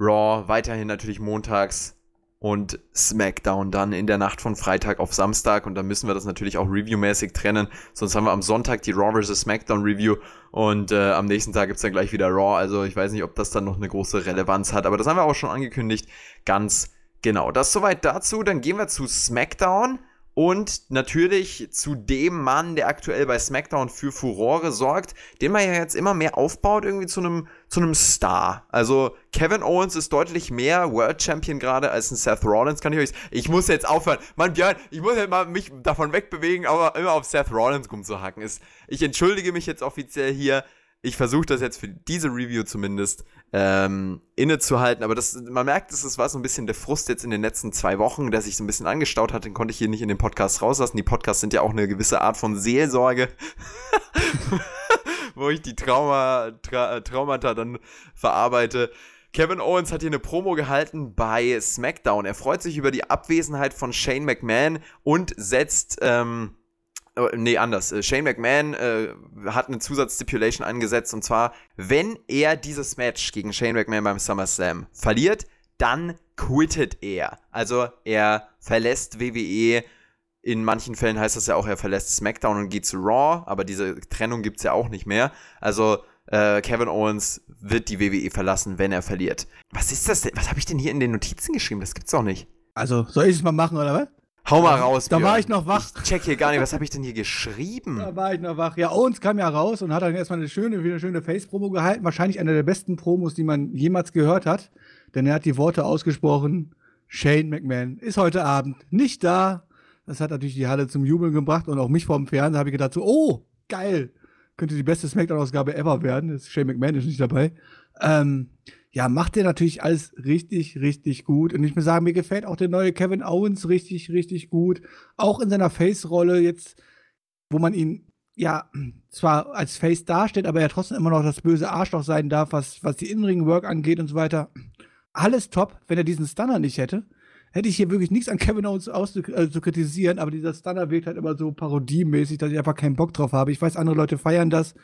Raw weiterhin natürlich montags und SmackDown dann in der Nacht von Freitag auf Samstag und dann müssen wir das natürlich auch reviewmäßig trennen. Sonst haben wir am Sonntag die Raw vs. SmackDown Review und äh, am nächsten Tag gibt's dann gleich wieder Raw. Also ich weiß nicht, ob das dann noch eine große Relevanz hat, aber das haben wir auch schon angekündigt. Ganz genau. Das soweit dazu. Dann gehen wir zu SmackDown. Und natürlich zu dem Mann, der aktuell bei SmackDown für Furore sorgt, den man ja jetzt immer mehr aufbaut, irgendwie zu einem zu einem Star. Also Kevin Owens ist deutlich mehr World Champion gerade als ein Seth Rollins, kann ich euch. Ich muss jetzt aufhören. Mann, Björn, ich muss jetzt mal mich davon wegbewegen, aber immer auf Seth Rollins rumzuhacken. Ist, ich entschuldige mich jetzt offiziell hier. Ich versuche das jetzt für diese Review zumindest ähm, innezuhalten. Aber das, man merkt, es war so ein bisschen der Frust jetzt in den letzten zwei Wochen, der sich so ein bisschen angestaut hat. Den konnte ich hier nicht in den Podcast rauslassen. Die Podcasts sind ja auch eine gewisse Art von Seelsorge, (laughs) wo ich die Trauma, Tra Traumata dann verarbeite. Kevin Owens hat hier eine Promo gehalten bei SmackDown. Er freut sich über die Abwesenheit von Shane McMahon und setzt ähm, äh, nee, anders. Äh, Shane McMahon äh, hat eine Zusatzstipulation angesetzt und zwar, wenn er dieses Match gegen Shane McMahon beim SummerSlam verliert, dann quittet er. Also er verlässt WWE. In manchen Fällen heißt das ja auch, er verlässt SmackDown und geht zu Raw, aber diese Trennung gibt es ja auch nicht mehr. Also äh, Kevin Owens wird die WWE verlassen, wenn er verliert. Was ist das denn? Was habe ich denn hier in den Notizen geschrieben? Das gibt's doch nicht. Also, soll ich es mal machen, oder was? Hau mal raus, Da Björn. war ich noch wach. Ich check hier gar nicht, was habe ich denn hier geschrieben? Da war ich noch wach. Ja, Owens kam ja raus und hat dann erstmal eine schöne, eine schöne Face-Promo gehalten. Wahrscheinlich eine der besten Promos, die man jemals gehört hat. Denn er hat die Worte ausgesprochen: Shane McMahon ist heute Abend nicht da. Das hat natürlich die Halle zum Jubeln gebracht und auch mich vom Fernseher habe ich gedacht so, oh, geil. Könnte die beste Smackdown-Ausgabe ever werden. Shane McMahon ist nicht dabei. Ähm, ja, macht er natürlich alles richtig, richtig gut. Und ich muss sagen, mir gefällt auch der neue Kevin Owens richtig, richtig gut. Auch in seiner Face-Rolle jetzt, wo man ihn ja zwar als Face darstellt, aber er trotzdem immer noch das böse Arschloch sein darf, was, was die In-Ring-Work angeht und so weiter. Alles top, wenn er diesen Stunner nicht hätte. Hätte ich hier wirklich nichts an Kevin Owens auszu äh, zu kritisieren, aber dieser Stunner wirkt halt immer so parodiemäßig, dass ich einfach keinen Bock drauf habe. Ich weiß, andere Leute feiern das.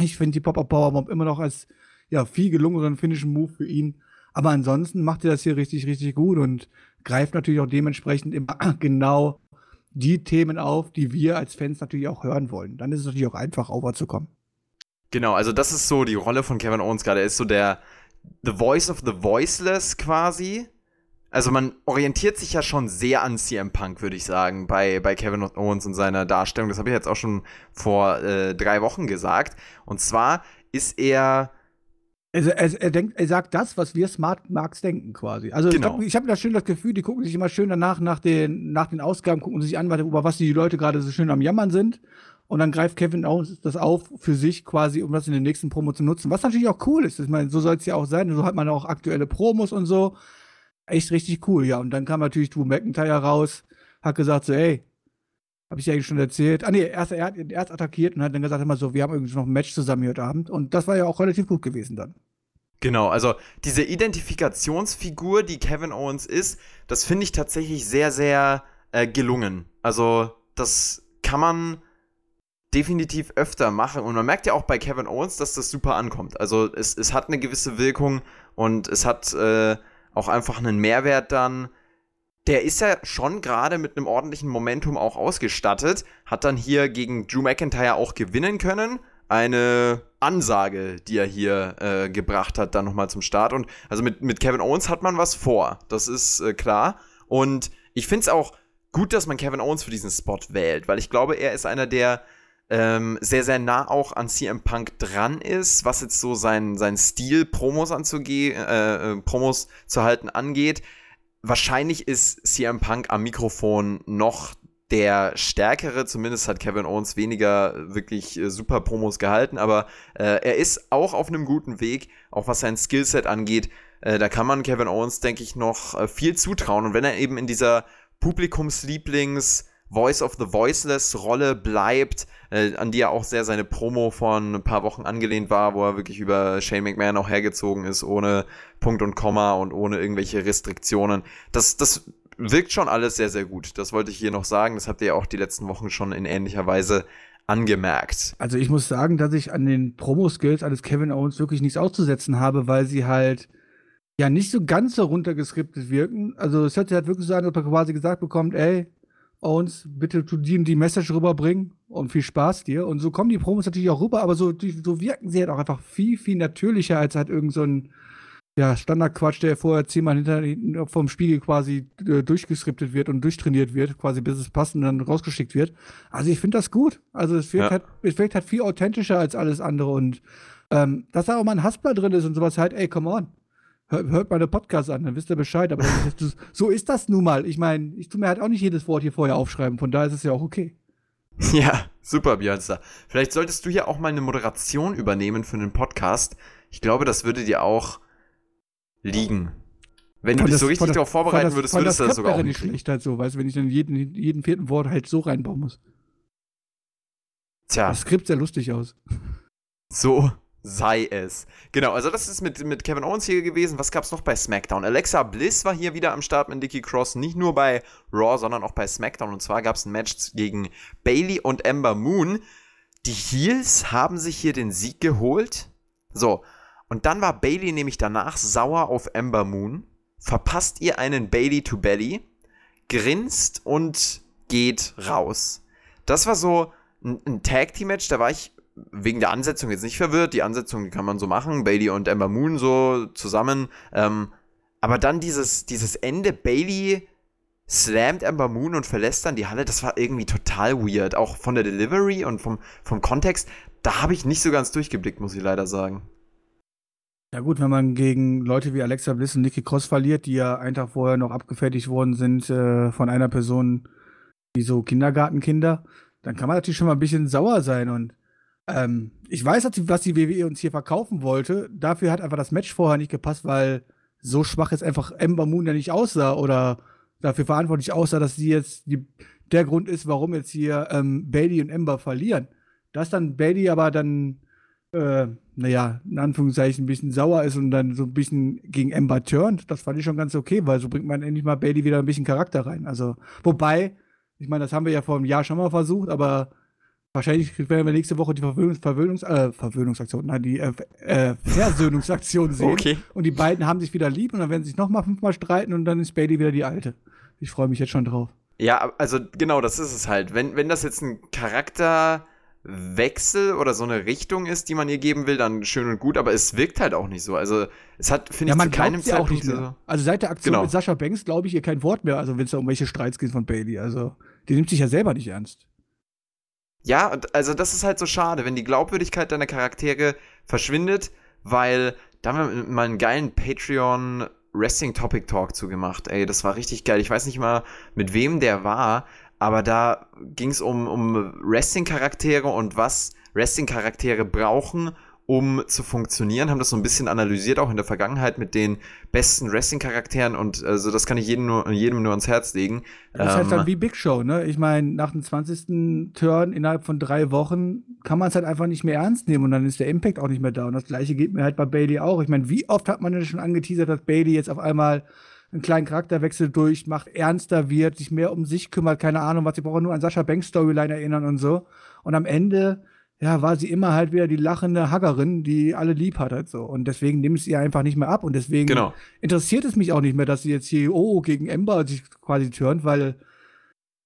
Ich finde die Pop-Up-Powerbomb immer noch als ja, viel gelungeneren finnischen Move für ihn. Aber ansonsten macht er das hier richtig, richtig gut und greift natürlich auch dementsprechend immer (clears throat) genau die Themen auf, die wir als Fans natürlich auch hören wollen. Dann ist es natürlich auch einfach, overzukommen. Genau, also das ist so die Rolle von Kevin Owens gerade. Er ist so der The Voice of the Voiceless quasi. Also man orientiert sich ja schon sehr an CM Punk, würde ich sagen, bei, bei Kevin Owens und seiner Darstellung. Das habe ich jetzt auch schon vor äh, drei Wochen gesagt. Und zwar ist er also er, er, denkt, er sagt das, was wir Smart Marks denken quasi. Also genau. ich habe hab da schön das Gefühl, die gucken sich immer schön danach nach den, nach den Ausgaben, gucken sich an, über was die Leute gerade so schön am Jammern sind. Und dann greift Kevin auch das auf für sich quasi, um das in den nächsten Promo zu nutzen. Was natürlich auch cool ist. Ich meine, so soll es ja auch sein. So hat man auch aktuelle Promos und so. Echt richtig cool, ja. Und dann kam natürlich Drew McIntyre raus, hat gesagt so, ey, habe ich ja eigentlich schon erzählt. Ah nee, erst, er hat ihn erst attackiert und hat dann gesagt immer so, wir haben irgendwie noch ein Match zusammen heute Abend. Und das war ja auch relativ gut gewesen dann. Genau, also diese Identifikationsfigur, die Kevin Owens ist, das finde ich tatsächlich sehr, sehr äh, gelungen. Also das kann man definitiv öfter machen. Und man merkt ja auch bei Kevin Owens, dass das super ankommt. Also es, es hat eine gewisse Wirkung und es hat äh, auch einfach einen Mehrwert dann der ist ja schon gerade mit einem ordentlichen Momentum auch ausgestattet, hat dann hier gegen Drew McIntyre auch gewinnen können. Eine Ansage, die er hier äh, gebracht hat, dann nochmal zum Start. Und also mit, mit Kevin Owens hat man was vor, das ist äh, klar. Und ich finde es auch gut, dass man Kevin Owens für diesen Spot wählt, weil ich glaube, er ist einer, der ähm, sehr, sehr nah auch an CM Punk dran ist, was jetzt so sein, sein Stil, Promos anzugehen, äh, äh, Promos zu halten angeht wahrscheinlich ist CM Punk am Mikrofon noch der stärkere, zumindest hat Kevin Owens weniger wirklich äh, super Promos gehalten, aber äh, er ist auch auf einem guten Weg, auch was sein Skillset angeht. Äh, da kann man Kevin Owens, denke ich, noch äh, viel zutrauen. Und wenn er eben in dieser Publikumslieblings- Voice of the Voiceless Rolle bleibt, äh, an die er auch sehr seine Promo von ein paar Wochen angelehnt war, wo er wirklich über Shane McMahon auch hergezogen ist, ohne Punkt und Komma und ohne irgendwelche Restriktionen. Das, das wirkt schon alles sehr, sehr gut. Das wollte ich hier noch sagen. Das habt ihr ja auch die letzten Wochen schon in ähnlicher Weise angemerkt. Also ich muss sagen, dass ich an den Promo-Skills eines Kevin Owens wirklich nichts auszusetzen habe, weil sie halt ja nicht so ganz so runtergeskriptet wirken. Also es hört sich halt wirklich so an, ob er quasi gesagt bekommt, ey, Owens, bitte tu dir die Message rüberbringen und viel Spaß dir. Und so kommen die Promos natürlich auch rüber, aber so, so wirken sie halt auch einfach viel, viel natürlicher als halt irgend so ein ja, Standardquatsch, der vorher zehnmal hinter vom Spiegel quasi äh, durchgeskriptet wird und durchtrainiert wird, quasi bis es passt und dann rausgeschickt wird. Also ich finde das gut. Also es wirkt, ja. halt, es wirkt halt viel authentischer als alles andere und ähm, dass da auch mal ein Haspler drin ist und sowas halt, ey, come on hört meine Podcasts an, dann wisst ihr Bescheid. Aber ist, so ist das nun mal. Ich meine, ich tue mir halt auch nicht jedes Wort hier vorher aufschreiben, von daher ist es ja auch okay. (laughs) Ja, super, Björnster. Vielleicht solltest du ja auch mal eine Moderation übernehmen für einen Podcast. Ich glaube, das würde dir auch liegen. Wenn du dich so richtig darauf vorbereiten das, würdest, würdest du das sogar auch nicht schlecht halt so, weißt du, wenn ich dann jeden, jeden vierten Wort halt so reinbauen muss. Tja. Das Skript sehr lustig aus. So sei es. Genau, also das ist mit, mit Kevin Owens hier gewesen. Was gab es noch bei SmackDown? Alexa Bliss war hier wieder am Start mit Nikki Cross. Nicht nur bei Raw, sondern auch bei SmackDown. Und zwar gab es ein Match gegen Bailey und Ember Moon. Die Heels haben sich hier den Sieg geholt. So, und dann war Bailey nämlich danach sauer auf Ember Moon verpasst ihr einen Bailey to Belly, grinst und geht raus. Das war so ein, ein Tag Team Match, da war ich wegen der Ansetzung jetzt nicht verwirrt. Die Ansetzung, kann man so machen, Bailey und Ember Moon so zusammen. Ähm, aber dann dieses, dieses Ende, Bailey slammt Ember Moon und verlässt dann die Halle, das war irgendwie total weird. Auch von der Delivery und vom, vom Kontext, da habe ich nicht so ganz durchgeblickt, muss ich leider sagen. Ja gut, wenn man gegen Leute wie Alexa Bliss und Nikki Cross verliert, die ja einen Tag vorher noch abgefertigt worden sind äh, von einer Person, wie so Kindergartenkinder, dann kann man natürlich schon mal ein bisschen sauer sein. Und ähm, ich weiß, was die WWE uns hier verkaufen wollte. Dafür hat einfach das Match vorher nicht gepasst, weil so schwach jetzt einfach Ember Moon ja nicht aussah oder dafür verantwortlich aussah, dass sie jetzt die, der Grund ist, warum jetzt hier ähm, Bailey und Ember verlieren. Dass dann Bailey aber dann äh, naja, in Anführungszeichen ein bisschen sauer ist und dann so ein bisschen gegen Ember turnt, das fand ich schon ganz okay, weil so bringt man endlich mal Bailey wieder ein bisschen Charakter rein. Also, wobei, ich meine, das haben wir ja vor einem Jahr schon mal versucht, aber wahrscheinlich werden wir nächste Woche die Verwöhnungs Verwöhnungs äh, Verwöhnungsaktion, nein, die äh, äh, Versöhnungsaktion (laughs) sehen. Okay. Und die beiden haben sich wieder lieb und dann werden sie sich nochmal fünfmal streiten und dann ist Bailey wieder die Alte. Ich freue mich jetzt schon drauf. Ja, also genau, das ist es halt. Wenn, wenn das jetzt ein Charakter Wechsel oder so eine Richtung ist, die man ihr geben will, dann schön und gut, aber es wirkt halt auch nicht so. Also es hat, finde ja, ich, man zu keinem Zeitpunkt auch nicht mehr. So also seit der Aktion genau. mit Sascha Banks glaube ich ihr kein Wort mehr, also wenn es da um welche Streits geht von Bailey. Also die nimmt sich ja selber nicht ernst. Ja, also das ist halt so schade, wenn die Glaubwürdigkeit deiner Charaktere verschwindet, weil da haben wir mal einen geilen Patreon Wrestling Topic Talk zugemacht. Ey, das war richtig geil. Ich weiß nicht mal, mit wem der war, aber da ging es um, um Wrestling-Charaktere und was Wrestling-Charaktere brauchen, um zu funktionieren, haben das so ein bisschen analysiert, auch in der Vergangenheit mit den besten Wrestling-Charakteren und also das kann ich jedem nur, jedem nur ans Herz legen. Das ist halt dann ähm, wie Big Show, ne? Ich meine, nach dem 20. Turn innerhalb von drei Wochen kann man es halt einfach nicht mehr ernst nehmen und dann ist der Impact auch nicht mehr da. Und das gleiche geht mir halt bei Bailey auch. Ich meine, wie oft hat man denn schon angeteasert, dass Bailey jetzt auf einmal einen kleinen Charakterwechsel durchmacht, ernster wird, sich mehr um sich kümmert, keine Ahnung was. Ich brauche nur an Sascha Banks Storyline erinnern und so. Und am Ende, ja, war sie immer halt wieder die lachende Haggerin, die alle lieb hat halt so. Und deswegen nimmt sie einfach nicht mehr ab. Und deswegen genau. interessiert es mich auch nicht mehr, dass sie jetzt hier oh, gegen Ember sich quasi turnt, weil,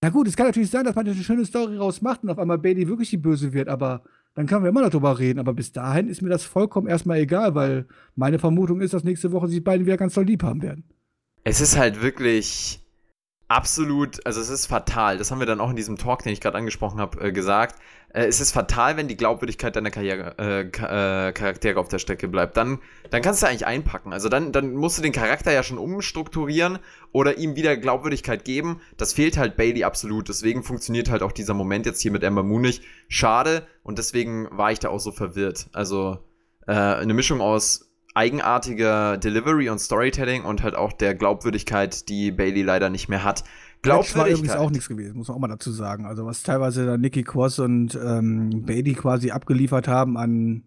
na gut, es kann natürlich sein, dass man eine schöne Story rausmacht und auf einmal Bailey wirklich die Böse wird, aber dann können wir immer noch drüber reden. Aber bis dahin ist mir das vollkommen erstmal egal, weil meine Vermutung ist, dass nächste Woche sie beiden wieder ganz doll lieb haben werden es ist halt wirklich absolut, also es ist fatal. Das haben wir dann auch in diesem Talk, den ich gerade angesprochen habe, äh, gesagt. Äh, es ist fatal, wenn die Glaubwürdigkeit deiner Karriere, äh, äh, Charaktere auf der Strecke bleibt. Dann, dann kannst du eigentlich einpacken. Also dann, dann musst du den Charakter ja schon umstrukturieren oder ihm wieder Glaubwürdigkeit geben. Das fehlt halt Bailey absolut. Deswegen funktioniert halt auch dieser Moment jetzt hier mit Ember Moon nicht. Schade und deswegen war ich da auch so verwirrt. Also äh, eine Mischung aus eigenartiger Delivery und Storytelling und halt auch der Glaubwürdigkeit, die Bailey leider nicht mehr hat. Glaubwürdigkeit. war übrigens auch nichts gewesen, muss man auch mal dazu sagen. Also was teilweise da Nikki Cross und ähm, Bailey quasi abgeliefert haben an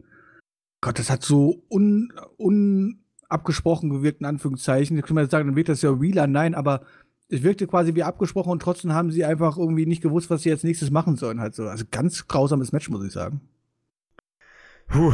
Gott, das hat so un, unabgesprochen gewirkt, in Anführungszeichen. Ich kann mal sagen, dann wird das ja realer, nein, aber es wirkte quasi wie abgesprochen und trotzdem haben sie einfach irgendwie nicht gewusst, was sie als nächstes machen sollen. Halt so. Also ganz grausames Match, muss ich sagen. Puh,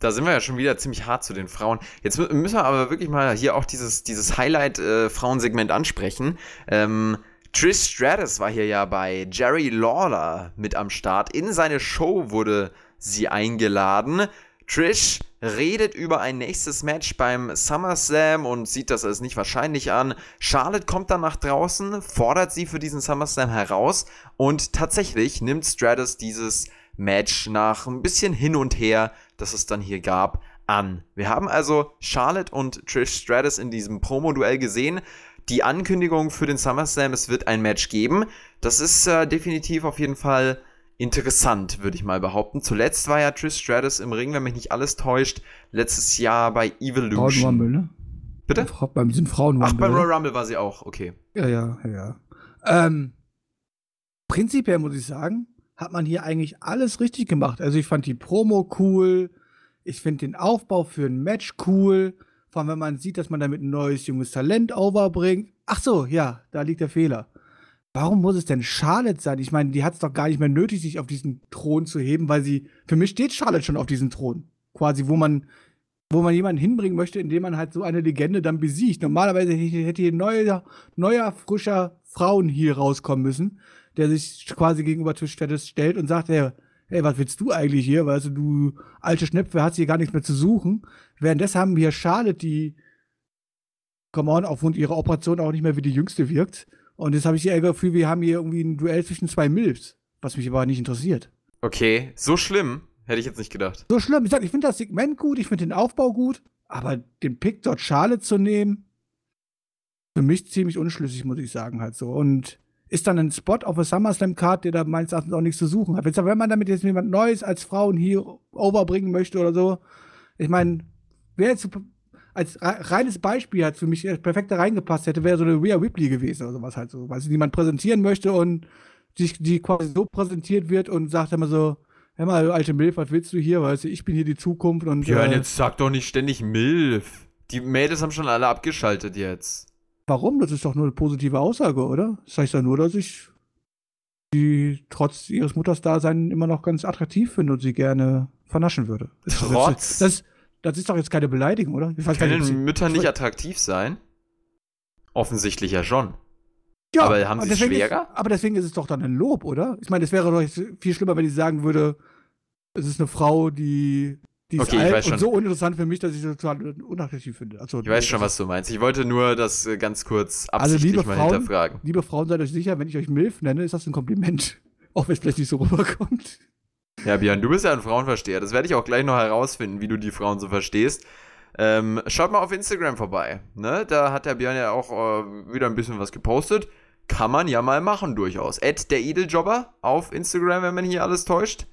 da sind wir ja schon wieder ziemlich hart zu den Frauen. Jetzt müssen wir aber wirklich mal hier auch dieses, dieses Highlight-Frauensegment äh, ansprechen. Ähm, Trish Stratus war hier ja bei Jerry Lawler mit am Start. In seine Show wurde sie eingeladen. Trish redet über ein nächstes Match beim SummerSlam und sieht das als nicht wahrscheinlich an. Charlotte kommt dann nach draußen, fordert sie für diesen SummerSlam heraus und tatsächlich nimmt Stratus dieses Match nach ein bisschen hin und her das es dann hier gab, an. Wir haben also Charlotte und Trish Stratus in diesem Promo-Duell gesehen. Die Ankündigung für den SummerSlam, es wird ein Match geben. Das ist äh, definitiv auf jeden Fall interessant, würde ich mal behaupten. Zuletzt war ja Trish Stratus im Ring, wenn mich nicht alles täuscht, letztes Jahr bei Evolution. Rumble, ne? Bitte? Beim diesem Frauen Ach, beim Royal Rumble war sie auch, okay. Ja, ja, ja. Ähm, prinzipiell muss ich sagen, hat man hier eigentlich alles richtig gemacht. Also ich fand die Promo cool, ich finde den Aufbau für ein Match cool, vor allem wenn man sieht, dass man damit ein neues junges Talent overbringt. Ach so, ja, da liegt der Fehler. Warum muss es denn Charlotte sein? Ich meine, die hat es doch gar nicht mehr nötig, sich auf diesen Thron zu heben, weil sie, für mich steht Charlotte schon auf diesem Thron. Quasi, wo man, wo man jemanden hinbringen möchte, indem man halt so eine Legende dann besiegt. Normalerweise hätte hier neuer, neuer, frischer Frauen hier rauskommen müssen, der sich quasi gegenüber Trish stellt und sagt, hey, hey, was willst du eigentlich hier? Weißt du, du alte Schnepfe hast hier gar nichts mehr zu suchen. Währenddessen haben wir hier Charlotte, die, come on, aufgrund ihrer Operation auch nicht mehr wie die Jüngste wirkt. Und jetzt habe ich hier Gefühl, wir haben hier irgendwie ein Duell zwischen zwei Milfs, was mich aber nicht interessiert. Okay, so schlimm. Hätte ich jetzt nicht gedacht. So schlimm. Ich, ich finde das Segment gut, ich finde den Aufbau gut, aber den Pick dort Charlotte zu nehmen, für mich ziemlich unschlüssig, muss ich sagen, halt so. Und ist dann ein Spot auf der SummerSlam-Card, der da meines Erachtens auch nichts zu suchen hat. Wenn man damit jetzt jemand Neues als Frauen hier overbringen möchte oder so, ich meine, wer jetzt als reines Beispiel hat für mich perfekt da reingepasst hätte, wäre so eine Rhea Ripley gewesen oder sowas halt so, weil sie jemand präsentieren möchte und sich die quasi so präsentiert wird und sagt immer so, hör mal, alte Milf, was willst du hier, weißt du, ich bin hier die Zukunft und Björn, äh, jetzt sag doch nicht ständig Milf. Die Mädels haben schon alle abgeschaltet jetzt. Warum? Das ist doch nur eine positive Aussage, oder? Das heißt ja nur, dass ich die trotz ihres Muttersdaseins immer noch ganz attraktiv finde und sie gerne vernaschen würde. Trotz? Das, das, ist doch jetzt keine Beleidigung, oder? Ich Können nicht, Mütter nicht attraktiv sein? Offensichtlich ja schon. Ja, aber haben sie es schwerer? Ist, aber deswegen ist es doch dann ein Lob, oder? Ich meine, es wäre doch viel schlimmer, wenn ich sagen würde, es ist eine Frau, die, die okay, ist alt und so uninteressant für mich, dass ich sie total unattraktiv finde. Also, ich weiß schon, was du meinst. Ich wollte nur das äh, ganz kurz absichtlich also, liebe mal Frauen, hinterfragen. Liebe Frauen, seid euch sicher, wenn ich euch MILF nenne, ist das ein Kompliment. (laughs) Auch wenn es vielleicht nicht so rüberkommt. Ja, Björn, du bist ja ein Frauenversteher. Das werde ich auch gleich noch herausfinden, wie du die Frauen so verstehst. Ähm, schaut mal auf Instagram vorbei. Ne? Da hat der Björn ja auch äh, wieder ein bisschen was gepostet. Kann man ja mal machen, durchaus. Ed der Edeljobber auf Instagram, wenn man hier alles täuscht.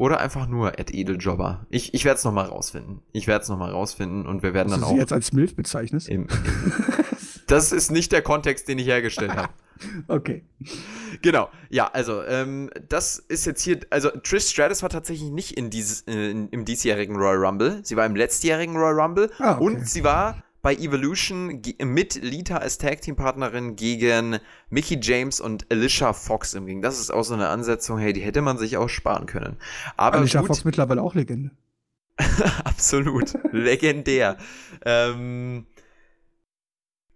Oder einfach nur Ed Edeljobber. Ich, ich werde es nochmal rausfinden. Ich werde es nochmal rausfinden und wir werden Hast dann du auch. Sie jetzt als Milf bezeichnest? Im, das ist nicht der Kontext, den ich hergestellt habe. (laughs) Okay. Genau, ja, also, ähm, das ist jetzt hier, also Trish Stratus war tatsächlich nicht in dieses, äh, im diesjährigen Royal Rumble. Sie war im letztjährigen Royal Rumble ah, okay. und sie war bei Evolution mit Lita als Tag Team Partnerin gegen Mickey James und Alicia Fox im Ring. Das ist auch so eine Ansetzung, hey, die hätte man sich auch sparen können. Aber Alicia gut, Fox mittlerweile auch Legende. (laughs) Absolut, legendär. ähm,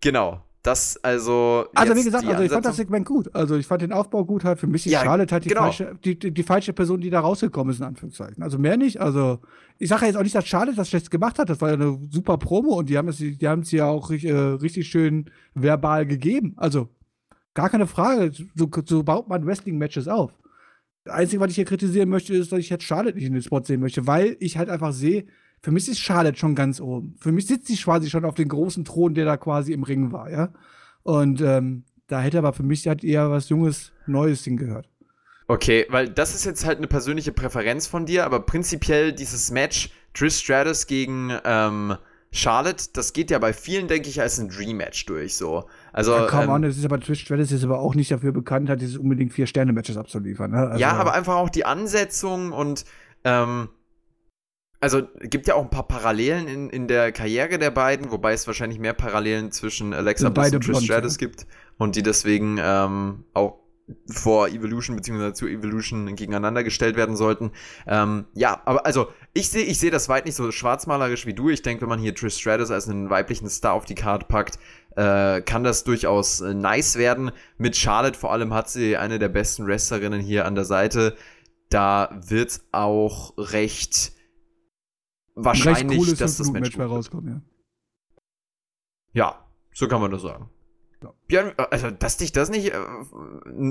genau. Das also. Also, wie gesagt, also ich fand das Segment gut. Also, ich fand den Aufbau gut. Halt für mich ist ja, Charlotte halt die, genau. falsche, die, die, die, falsche Person, die da rausgekommen ist, in Anführungszeichen. Also, mehr nicht. Also, ich sage ja jetzt auch nicht, dass Charlotte das schlecht gemacht hat. Das war ja eine super Promo und die haben es, die haben es ja auch äh, richtig schön verbal gegeben. Also, gar keine Frage. So, so baut man Wrestling-Matches auf. Das Einzige, was ich hier kritisieren möchte, ist, dass ich jetzt Charlotte nicht in den Spot sehen möchte, weil ich halt einfach sehe, für mich ist Charlotte schon ganz oben. Für mich sitzt sie quasi schon auf dem großen Thron, der da quasi im Ring war, ja. Und ähm, da hätte aber für mich halt eher was Junges, Neues hingehört. Okay, weil das ist jetzt halt eine persönliche Präferenz von dir, aber prinzipiell dieses Match Trish Stratus gegen ähm, Charlotte, das geht ja bei vielen, denke ich, als ein Dream-Match durch, so. Also, ja, komm ähm, on, das ist aber Trish Stratus ist aber auch nicht dafür bekannt, hat dieses unbedingt vier Sterne-Matches abzuliefern. Ne? Also, ja, aber einfach auch die Ansetzung und ähm, also gibt ja auch ein paar Parallelen in, in der Karriere der beiden, wobei es wahrscheinlich mehr Parallelen zwischen Alexa Bliss und Trish Stratus ja. gibt und die deswegen ähm, auch vor Evolution bzw. zu Evolution gegeneinander gestellt werden sollten. Ähm, ja, aber also ich sehe ich seh das weit nicht so schwarzmalerisch wie du. Ich denke, wenn man hier Trish Stratus als einen weiblichen Star auf die Karte packt, äh, kann das durchaus äh, nice werden. Mit Charlotte vor allem hat sie eine der besten Wrestlerinnen hier an der Seite. Da wird auch recht wahrscheinlich, dass das Match, Match rauskommt, ja. Ja, so kann man das sagen. Ja. Björn, also, dass dich das nicht, äh,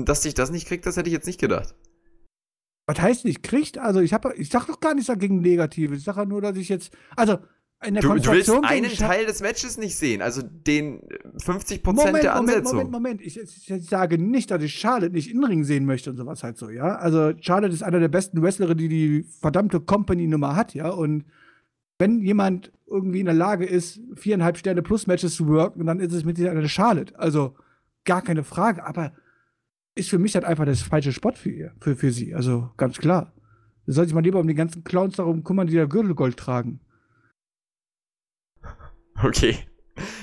dass dich das nicht kriegt, das hätte ich jetzt nicht gedacht. Was heißt nicht kriegt? Also, ich habe, ich sag doch gar nichts dagegen Negatives. Ich sage ja nur, dass ich jetzt, also, in der du, du willst einen Teil des Matches nicht sehen, also den 50% Moment, der Ansetzung. Moment, Moment, Moment. Ich, ich, sage nicht, dass ich Charlotte nicht in Ring sehen möchte und sowas halt so, ja. Also Charlotte ist einer der besten Wrestlerinnen, die die verdammte Company-Nummer hat, ja. Und wenn jemand irgendwie in der Lage ist, viereinhalb Sterne plus Matches zu worken, dann ist es mit dieser eine Charlotte. Also gar keine Frage, aber ist für mich halt einfach das falsche Spot für ihr, für, für sie. Also ganz klar. Da soll sich mal lieber um die ganzen Clowns darum kümmern, die da Gürtelgold tragen. (laughs) Okay.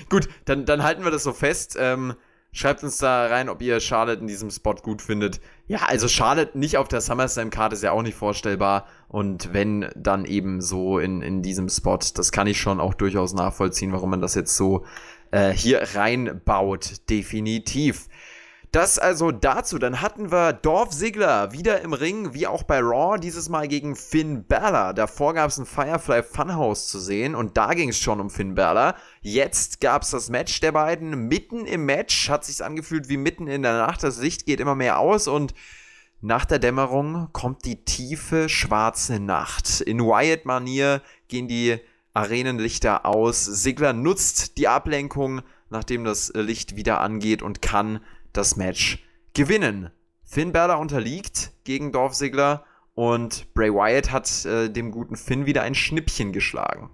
Gut, dann, dann halten wir das so fest. Ähm, schreibt uns da rein, ob ihr Charlotte in diesem Spot gut findet. Ja, also Charlotte nicht auf der SummerSlam-Karte ist ja auch nicht vorstellbar. Und wenn, dann eben so in, in diesem Spot. Das kann ich schon auch durchaus nachvollziehen, warum man das jetzt so äh, hier reinbaut. Definitiv. Das also dazu. Dann hatten wir Dorf Ziggler wieder im Ring, wie auch bei Raw, dieses Mal gegen Finn Balor. Davor gab es ein Firefly Funhouse zu sehen und da ging es schon um Finn Balor. Jetzt gab es das Match der beiden. Mitten im Match hat sich angefühlt wie mitten in der Nacht. Das Licht geht immer mehr aus und nach der Dämmerung kommt die tiefe schwarze Nacht. In Wyatt-Manier gehen die Arenenlichter aus. Ziggler nutzt die Ablenkung, nachdem das Licht wieder angeht und kann das Match gewinnen. Finn Balor unterliegt gegen Dorf Ziggler und Bray Wyatt hat äh, dem guten Finn wieder ein Schnippchen geschlagen.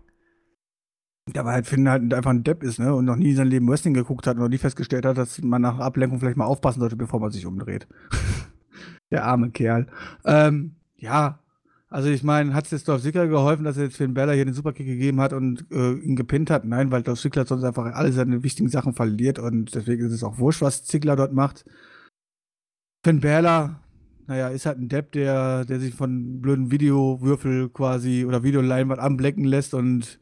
Ja, weil halt Finn halt einfach ein Depp ist, ne? Und noch nie in seinem Leben Wrestling geguckt hat und noch nie festgestellt hat, dass man nach Ablenkung vielleicht mal aufpassen sollte, bevor man sich umdreht. (laughs) Der arme Kerl. Ähm, ja, also ich meine, hat es jetzt Dolph Ziggler geholfen, dass er jetzt Finn Balor hier den Superkick gegeben hat und äh, ihn gepinnt hat? Nein, weil Dolph Ziggler sonst einfach alle seine wichtigen Sachen verliert und deswegen ist es auch wurscht, was Ziggler dort macht. Finn Balor, naja, ist halt ein Depp, der, der sich von blöden Videowürfel quasi oder Videoleinwand anblecken lässt und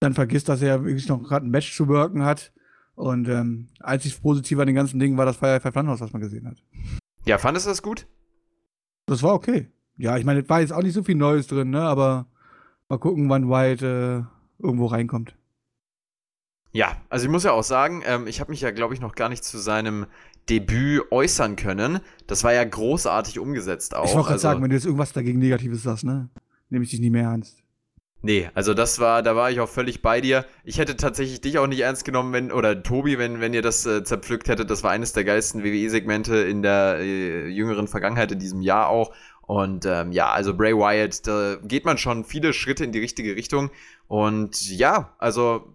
dann vergisst, dass er wirklich noch gerade ein Match zu worken hat. Und ähm, einzig positiv an den ganzen Dingen war das Firefly Funhouse, was man gesehen hat. Ja, fandest du das gut? Das war okay. Ja, ich meine, es war jetzt auch nicht so viel Neues drin, ne? Aber mal gucken, wann White äh, irgendwo reinkommt. Ja, also ich muss ja auch sagen, ähm, ich habe mich ja, glaube ich, noch gar nicht zu seinem Debüt äußern können. Das war ja großartig umgesetzt auch. Ich wollte gerade also, sagen, wenn du jetzt irgendwas dagegen Negatives sagst, ne? Nehme ich dich nie mehr ernst. Nee, also das war, da war ich auch völlig bei dir. Ich hätte tatsächlich dich auch nicht ernst genommen, wenn, oder Tobi, wenn, wenn ihr das äh, zerpflückt hättet. Das war eines der geilsten WWE-Segmente in der äh, jüngeren Vergangenheit, in diesem Jahr auch. Und ähm, ja, also Bray Wyatt, da geht man schon viele Schritte in die richtige Richtung. Und ja, also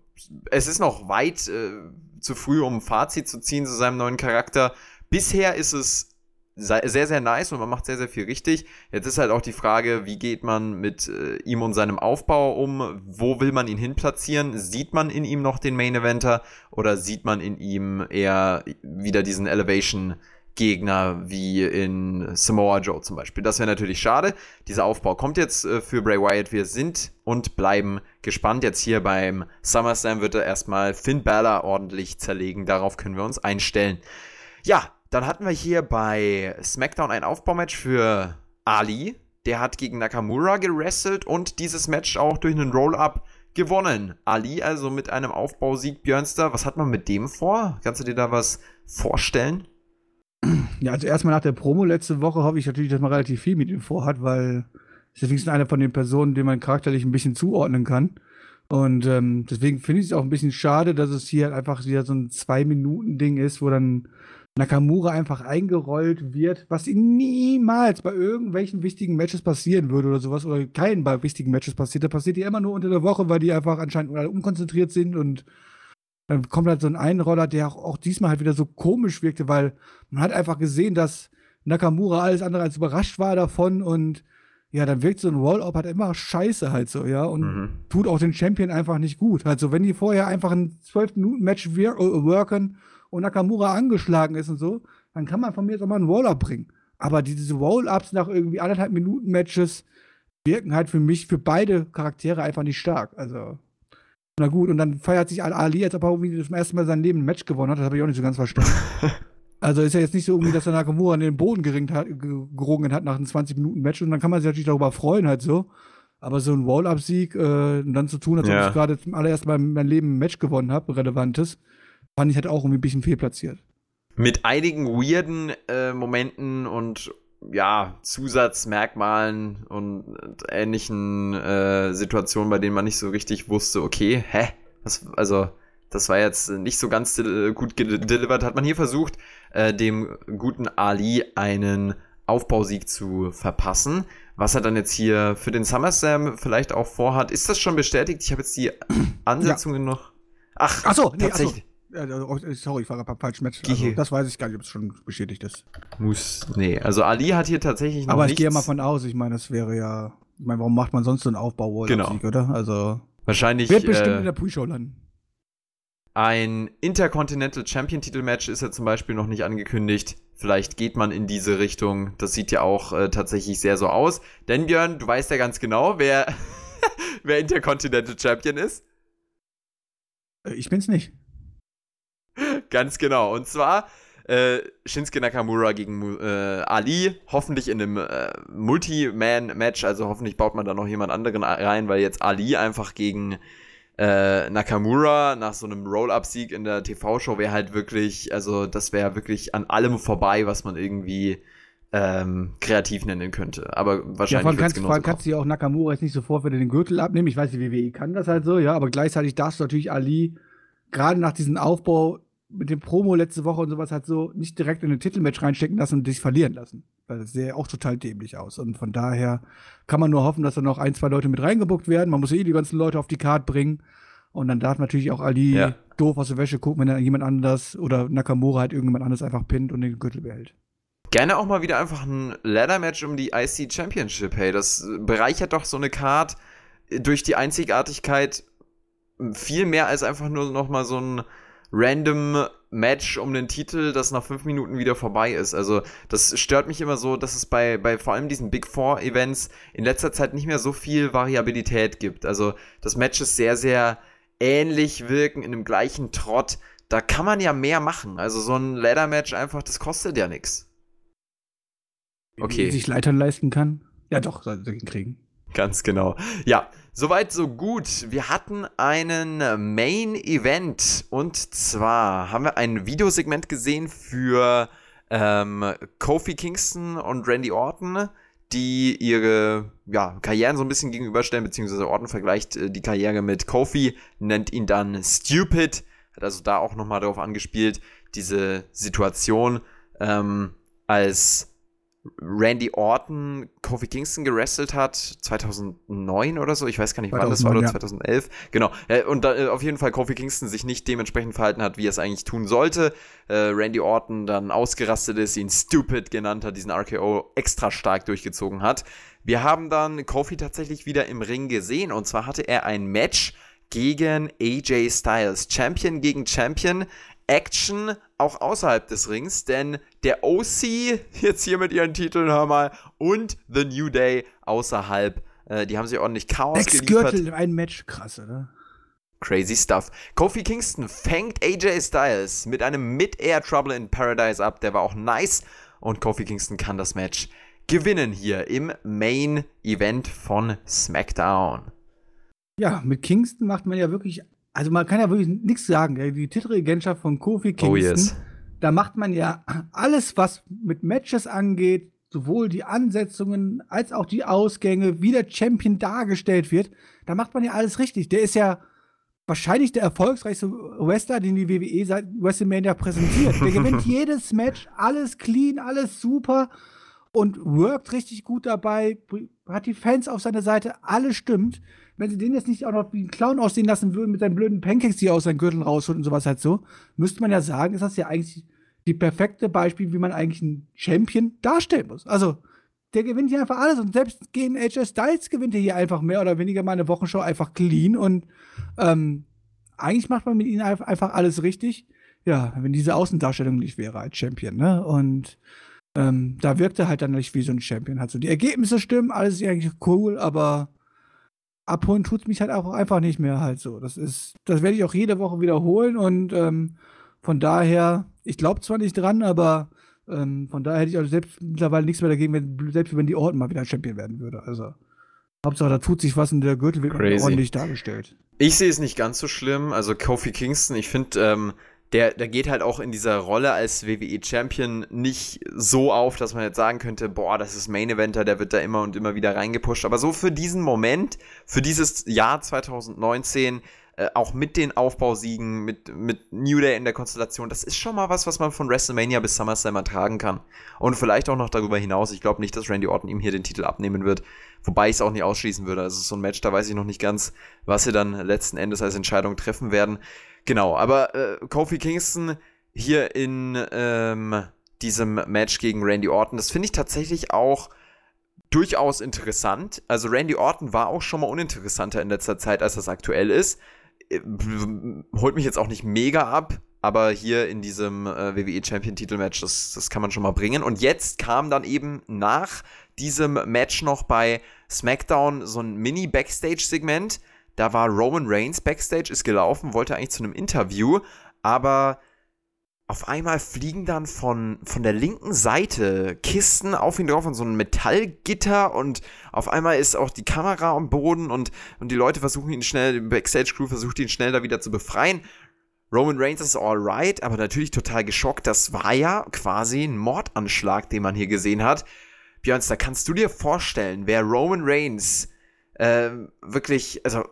es ist noch weit äh, zu früh, um ein Fazit zu ziehen zu seinem neuen Charakter. Bisher ist es sehr, sehr nice und man macht sehr, sehr viel richtig. Jetzt ist halt auch die Frage, wie geht man mit äh, ihm und seinem Aufbau um? Wo will man ihn hin platzieren? Sieht man in ihm noch den Main Eventer oder sieht man in ihm eher wieder diesen Elevation Gegner wie in Samoa Joe zum Beispiel. Das wäre natürlich schade. Dieser Aufbau kommt jetzt äh, für Bray Wyatt. Wir sind und bleiben gespannt. Jetzt hier beim SummerSlam wird er erstmal Finn Balor ordentlich zerlegen. Darauf können wir uns einstellen. Ja, dann hatten wir hier bei SmackDown ein Aufbaumatch für Ali. Der hat gegen Nakamura gerestelt und dieses Match auch durch einen Roll-Up gewonnen. Ali also mit einem Aufbausieg Björnster. Was hat man mit dem vor? Kannst du dir da was vorstellen? Ja, also erstmal nach der Promo letzte Woche hoffe ich natürlich, dass man relativ viel mit ihm vorhat, weil ist wenigstens einer von den Personen, den man charakterlich ein bisschen zuordnen kann. Und ähm, deswegen finde ich es auch ein bisschen schade, dass es hier halt einfach wieder so ein Zwei-Minuten-Ding ist, wo dann Nakamura einfach eingerollt wird, was niemals bei irgendwelchen wichtigen Matches passieren würde oder sowas, oder keinen bei wichtigen Matches passiert. Da passiert ja immer nur unter der Woche, weil die einfach anscheinend unkonzentriert sind und dann kommt halt so ein Einroller, der auch, auch diesmal halt wieder so komisch wirkte, weil man hat einfach gesehen, dass Nakamura alles andere als überrascht war davon und ja, dann wirkt so ein Roll-Up halt immer scheiße halt so, ja, und mhm. tut auch den Champion einfach nicht gut. Also, wenn die vorher einfach ein 12-Minuten-Match äh, worken und Nakamura angeschlagen ist und so, dann kann man von mir jetzt auch mal einen Roll-Up bringen. Aber diese Roll-Ups nach irgendwie anderthalb Minuten Matches wirken halt für mich, für beide Charaktere einfach nicht stark. Also, na gut, und dann feiert sich Ali, als ob er irgendwie zum ersten Mal sein Leben ein Match gewonnen hat. Das habe ich auch nicht so ganz verstanden. (laughs) also ist ja jetzt nicht so irgendwie, dass der Nakamura an den Boden geringt hat, gerungen hat nach einem 20-Minuten-Match. Und dann kann man sich natürlich darüber freuen, halt so. Aber so ein Wall-Up-Sieg äh, dann zu tun, als ob ja. ich gerade zum allerersten Mal in meinem Leben ein Match gewonnen habe, relevantes, fand ich halt auch irgendwie ein bisschen fehlplatziert. Mit einigen weirden äh, Momenten und ja, Zusatzmerkmalen und ähnlichen äh, Situationen, bei denen man nicht so richtig wusste, okay, hä? Was, also, das war jetzt nicht so ganz gut gedelivered. Hat man hier versucht, äh, dem guten Ali einen Aufbausieg zu verpassen. was er dann jetzt hier für den SummerSlam vielleicht auch vorhat. Ist das schon bestätigt? Ich habe jetzt die (clears throat) Ansetzungen ja. noch. Ach, ach so, nee, tatsächlich. Ach so. Oh, sorry, ich war beim falschen Match. Also, das weiß ich gar nicht, ob es schon bestätigt ist. Muss, nee. Also Ali hat hier tatsächlich noch Aber ich gehe mal von aus, ich meine, das wäre ja, ich meine, warum macht man sonst so einen Aufbau genau. Sieg, oder? Also wahrscheinlich wird bestimmt äh, in der Pre-Show landen. Ein Intercontinental Champion Titelmatch ist ja zum Beispiel noch nicht angekündigt. Vielleicht geht man in diese Richtung. Das sieht ja auch äh, tatsächlich sehr so aus. Denn Björn, du weißt ja ganz genau, wer, (laughs) wer Intercontinental Champion ist. Äh, ich bin's nicht. Ganz genau. Und zwar äh, Shinsuke Nakamura gegen äh, Ali. Hoffentlich in einem äh, Multi-Man-Match. Also hoffentlich baut man da noch jemand anderen rein, weil jetzt Ali einfach gegen äh, Nakamura nach so einem Roll-Up-Sieg in der TV-Show wäre halt wirklich, also das wäre wirklich an allem vorbei, was man irgendwie ähm, kreativ nennen könnte. Aber wahrscheinlich. Ja, vor allem kannst, vor allem kannst du ja auch Nakamura jetzt nicht sofort wieder den Gürtel abnehmen. Ich weiß, die WWE kann das halt so, ja, aber gleichzeitig darfst du natürlich Ali gerade nach diesem Aufbau mit dem Promo letzte Woche und sowas halt so nicht direkt in ein Titelmatch reinstecken lassen und dich verlieren lassen. Weil das sähe auch total dämlich aus. Und von daher kann man nur hoffen, dass da noch ein, zwei Leute mit reingebuckt werden. Man muss ja eh die ganzen Leute auf die Karte bringen. Und dann darf natürlich auch Ali ja. doof aus der Wäsche gucken, wenn dann jemand anders oder Nakamura halt irgendjemand anders einfach pinnt und den Gürtel behält. Gerne auch mal wieder einfach ein Ladder-Match um die IC Championship, hey. Das bereichert doch so eine Card durch die Einzigartigkeit viel mehr als einfach nur noch mal so ein random Match um den Titel, das nach fünf Minuten wieder vorbei ist. Also das stört mich immer so, dass es bei, bei vor allem diesen Big Four Events in letzter Zeit nicht mehr so viel Variabilität gibt. Also das Match ist sehr, sehr ähnlich wirken in dem gleichen Trott. Da kann man ja mehr machen. Also so ein Ladder-Match einfach, das kostet ja nichts. Okay. Wie sich Leitern leisten kann? Ja, doch, soll sie kriegen. Ganz genau. Ja, soweit so gut. Wir hatten einen Main Event und zwar haben wir ein Videosegment gesehen für ähm, Kofi Kingston und Randy Orton, die ihre ja, Karrieren so ein bisschen gegenüberstellen, beziehungsweise Orton vergleicht äh, die Karriere mit Kofi, nennt ihn dann Stupid, hat also da auch nochmal darauf angespielt, diese Situation ähm, als Randy Orton Kofi Kingston gerestelt hat, 2009 oder so, ich weiß gar nicht, wann das war, oder ja. 2011. Genau. Äh, und da, äh, auf jeden Fall Kofi Kingston sich nicht dementsprechend verhalten hat, wie er es eigentlich tun sollte. Äh, Randy Orton dann ausgerastet ist, ihn stupid genannt hat, diesen RKO extra stark durchgezogen hat. Wir haben dann Kofi tatsächlich wieder im Ring gesehen und zwar hatte er ein Match gegen AJ Styles. Champion gegen Champion. Action auch außerhalb des Rings, denn der OC, (laughs) jetzt hier mit ihren Titeln, hör mal, und The New Day außerhalb, äh, die haben sich ordentlich Chaos Ex geliefert. Gürtel in einem Match, krass, oder? Crazy stuff. Kofi Kingston fängt AJ Styles mit einem Mid-Air Trouble in Paradise ab, der war auch nice und Kofi Kingston kann das Match gewinnen hier im Main Event von SmackDown. Ja, mit Kingston macht man ja wirklich also man kann ja wirklich nichts sagen. Die Titelregentschaft von Kofi Kingston, oh yes. da macht man ja alles, was mit Matches angeht, sowohl die Ansetzungen als auch die Ausgänge, wie der Champion dargestellt wird, da macht man ja alles richtig. Der ist ja wahrscheinlich der erfolgreichste Wrestler, den die WWE seit WrestleMania präsentiert. Der gewinnt (laughs) jedes Match, alles clean, alles super und workt richtig gut dabei, hat die Fans auf seiner Seite, alles stimmt wenn sie den jetzt nicht auch noch wie ein Clown aussehen lassen würden mit seinen blöden Pancakes, die er aus seinen Gürteln rausholt und sowas halt so, müsste man ja sagen, ist das ja eigentlich die perfekte Beispiel, wie man eigentlich einen Champion darstellen muss. Also, der gewinnt hier einfach alles und selbst gegen AJ Styles gewinnt er hier einfach mehr oder weniger mal eine Wochenshow einfach clean und ähm, eigentlich macht man mit ihm einfach alles richtig. Ja, wenn diese Außendarstellung nicht wäre als Champion, ne? Und ähm, da wirkt er halt dann nicht wie so ein Champion. Hat so die Ergebnisse stimmen, alles ist eigentlich cool, aber abholen tut es mich halt auch einfach nicht mehr halt so. Das ist, das werde ich auch jede Woche wiederholen und ähm, von daher, ich glaube zwar nicht dran, aber ähm, von daher hätte ich auch selbst mittlerweile nichts mehr dagegen, wenn, selbst wenn die Orten mal wieder Champion werden würde. Also Hauptsache, da tut sich was und der Gürtel wird ordentlich dargestellt. Ich sehe es nicht ganz so schlimm. Also Kofi Kingston, ich finde, ähm, der, der geht halt auch in dieser Rolle als WWE-Champion nicht so auf, dass man jetzt sagen könnte, boah, das ist Main Eventer, der wird da immer und immer wieder reingepusht. Aber so für diesen Moment, für dieses Jahr 2019, äh, auch mit den Aufbausiegen, mit, mit New Day in der Konstellation, das ist schon mal was, was man von WrestleMania bis SummerSlam ertragen kann. Und vielleicht auch noch darüber hinaus. Ich glaube nicht, dass Randy Orton ihm hier den Titel abnehmen wird, wobei ich es auch nicht ausschließen würde. Also so ein Match, da weiß ich noch nicht ganz, was sie dann letzten Endes als Entscheidung treffen werden. Genau, aber äh, Kofi Kingston hier in ähm, diesem Match gegen Randy Orton, das finde ich tatsächlich auch durchaus interessant. Also Randy Orton war auch schon mal uninteressanter in letzter Zeit, als das aktuell ist. Äh, holt mich jetzt auch nicht mega ab, aber hier in diesem äh, WWE Champion Titelmatch, das, das kann man schon mal bringen. Und jetzt kam dann eben nach diesem Match noch bei SmackDown so ein Mini-Backstage-Segment. Da war Roman Reigns Backstage, ist gelaufen, wollte eigentlich zu einem Interview, aber auf einmal fliegen dann von, von der linken Seite Kisten auf ihn drauf und so ein Metallgitter und auf einmal ist auch die Kamera am Boden und, und die Leute versuchen ihn schnell, die Backstage-Crew versucht ihn schnell da wieder zu befreien. Roman Reigns ist alright, aber natürlich total geschockt. Das war ja quasi ein Mordanschlag, den man hier gesehen hat. Björns, da kannst du dir vorstellen, wer Roman Reigns äh, wirklich, also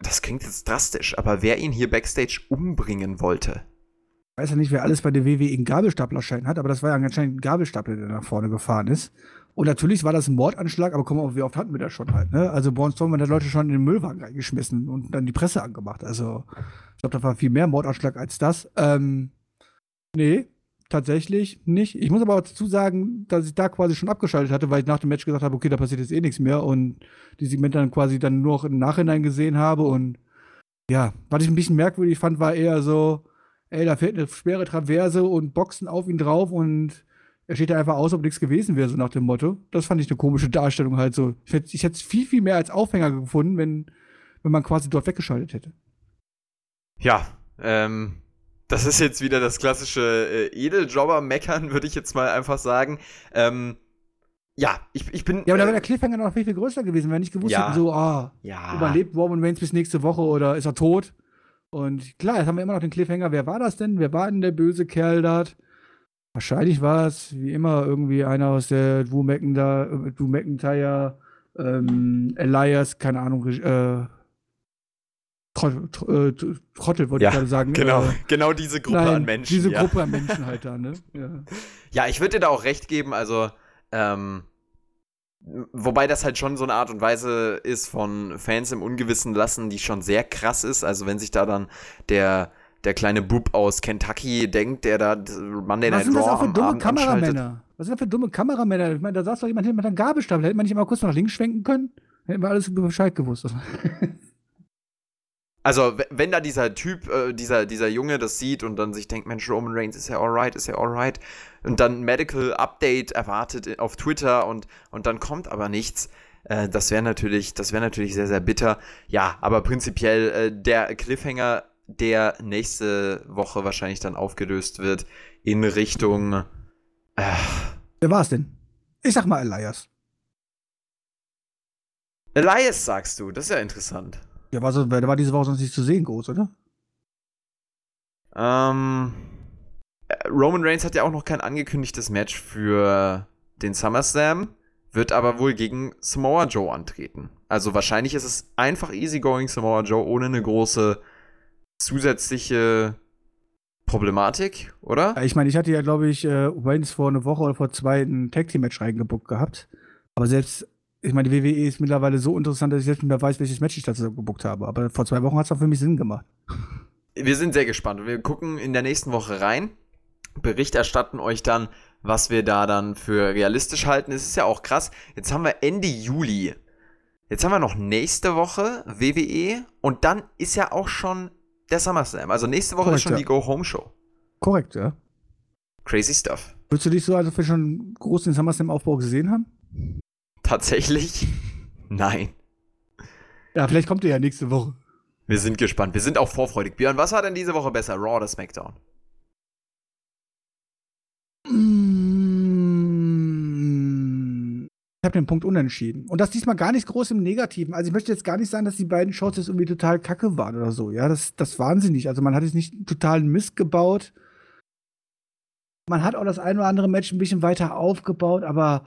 das klingt jetzt drastisch, aber wer ihn hier Backstage umbringen wollte weiß ja nicht, wer alles bei der WWE einen Gabelstaplerschein hat, aber das war ja anscheinend ein Gabelstapler, der nach vorne gefahren ist. Und natürlich war das ein Mordanschlag, aber komm mal, wie oft hatten wir das schon halt, ne? Also Braun Strowman hat Leute schon in den Müllwagen reingeschmissen und dann die Presse angemacht. Also, ich glaube, da war viel mehr Mordanschlag als das. Ähm, nee, tatsächlich nicht. Ich muss aber auch dazu sagen, dass ich da quasi schon abgeschaltet hatte, weil ich nach dem Match gesagt habe, okay, da passiert jetzt eh nichts mehr und die Segmente dann quasi dann nur noch im Nachhinein gesehen habe und ja, was ich ein bisschen merkwürdig fand, war eher so, ey, da fällt eine schwere Traverse und Boxen auf ihn drauf und er steht da einfach aus, ob nichts gewesen wäre, so nach dem Motto. Das fand ich eine komische Darstellung halt so. Ich hätte, ich hätte es viel, viel mehr als Aufhänger gefunden, wenn, wenn man quasi dort weggeschaltet hätte. Ja, ähm, das ist jetzt wieder das klassische äh, Edeljobber-Meckern, würde ich jetzt mal einfach sagen. Ähm, ja, ich, ich bin. Ja, aber da wäre der äh, Cliffhanger noch viel, viel größer gewesen, wenn ich gewusst ja, hätte, so, ah, ja. überlebt Roman Reigns bis nächste Woche oder ist er tot? Und klar, jetzt haben wir immer noch den Cliffhanger. Wer war das denn? Wer war denn der böse Kerl dort? Wahrscheinlich war es wie immer irgendwie einer aus der Drew McIntyre, Drew McIntyre ähm, Elias, keine Ahnung, äh, Trottel, äh, Trottel wollte ja, ich gerade sagen. Genau, äh, genau diese Gruppe nein, an Menschen. Diese ja. Gruppe an Menschen halt da, ne? (laughs) Ja, ja ich würde dir da auch recht geben, also, ähm, Wobei das halt schon so eine Art und Weise ist von Fans im Ungewissen lassen, die schon sehr krass ist. Also wenn sich da dann der, der kleine Bub aus Kentucky denkt, der da Monday Night Raw Was sind das auch für dumme Kameramänner? Was sind das für dumme Kameramänner? Ich meine, da saß doch jemand mit einem Gabelstapel. Hätte man nicht mal kurz nach links schwenken können? Hätten wir alles über Bescheid gewusst. Also, wenn da dieser Typ, äh, dieser, dieser Junge das sieht und dann sich denkt, Mensch, Roman Reigns ist ja alright, ist ja alright, und dann Medical Update erwartet auf Twitter und, und dann kommt aber nichts, äh, das wäre natürlich, das wäre natürlich sehr, sehr bitter. Ja, aber prinzipiell äh, der Cliffhanger, der nächste Woche wahrscheinlich dann aufgelöst wird in Richtung. Äh, Wer war es denn? Ich sag mal Elias. Elias sagst du, das ist ja interessant. Der war, so, der war diese Woche sonst nicht zu sehen groß, oder? Ähm. Roman Reigns hat ja auch noch kein angekündigtes Match für den SummerSlam, wird aber wohl gegen Samoa Joe antreten. Also wahrscheinlich ist es einfach easygoing Samoa Joe ohne eine große zusätzliche Problematik, oder? Ich meine, ich hatte ja, glaube ich, äh, Reigns vor einer Woche oder vor zwei ein Tag Team Match reingebuckt gehabt. Aber selbst ich meine, die WWE ist mittlerweile so interessant, dass ich selbst nicht mehr weiß, welches Match ich dazu gebuckt habe. Aber vor zwei Wochen hat es auch für mich Sinn gemacht. Wir sind sehr gespannt. Wir gucken in der nächsten Woche rein, Bericht erstatten euch dann, was wir da dann für realistisch halten. Es ist ja auch krass. Jetzt haben wir Ende Juli. Jetzt haben wir noch nächste Woche WWE und dann ist ja auch schon der SummerSlam. Also nächste Woche Korrekt, ist schon ja. die Go-Home-Show. Korrekt, ja. Crazy stuff. Würdest du dich so, als wir schon groß den SummerSlam-Aufbau gesehen haben? Tatsächlich? Nein. Ja, vielleicht kommt ihr ja nächste Woche. Wir sind gespannt. Wir sind auch vorfreudig. Björn, was war denn diese Woche besser? Raw oder SmackDown? Mm. Ich habe den Punkt unentschieden. Und das diesmal gar nicht groß im Negativen. Also ich möchte jetzt gar nicht sagen, dass die beiden Shows jetzt irgendwie total kacke waren oder so. Ja, das, das waren sie nicht. Also man hat jetzt nicht totalen Mist gebaut. Man hat auch das ein oder andere Match ein bisschen weiter aufgebaut, aber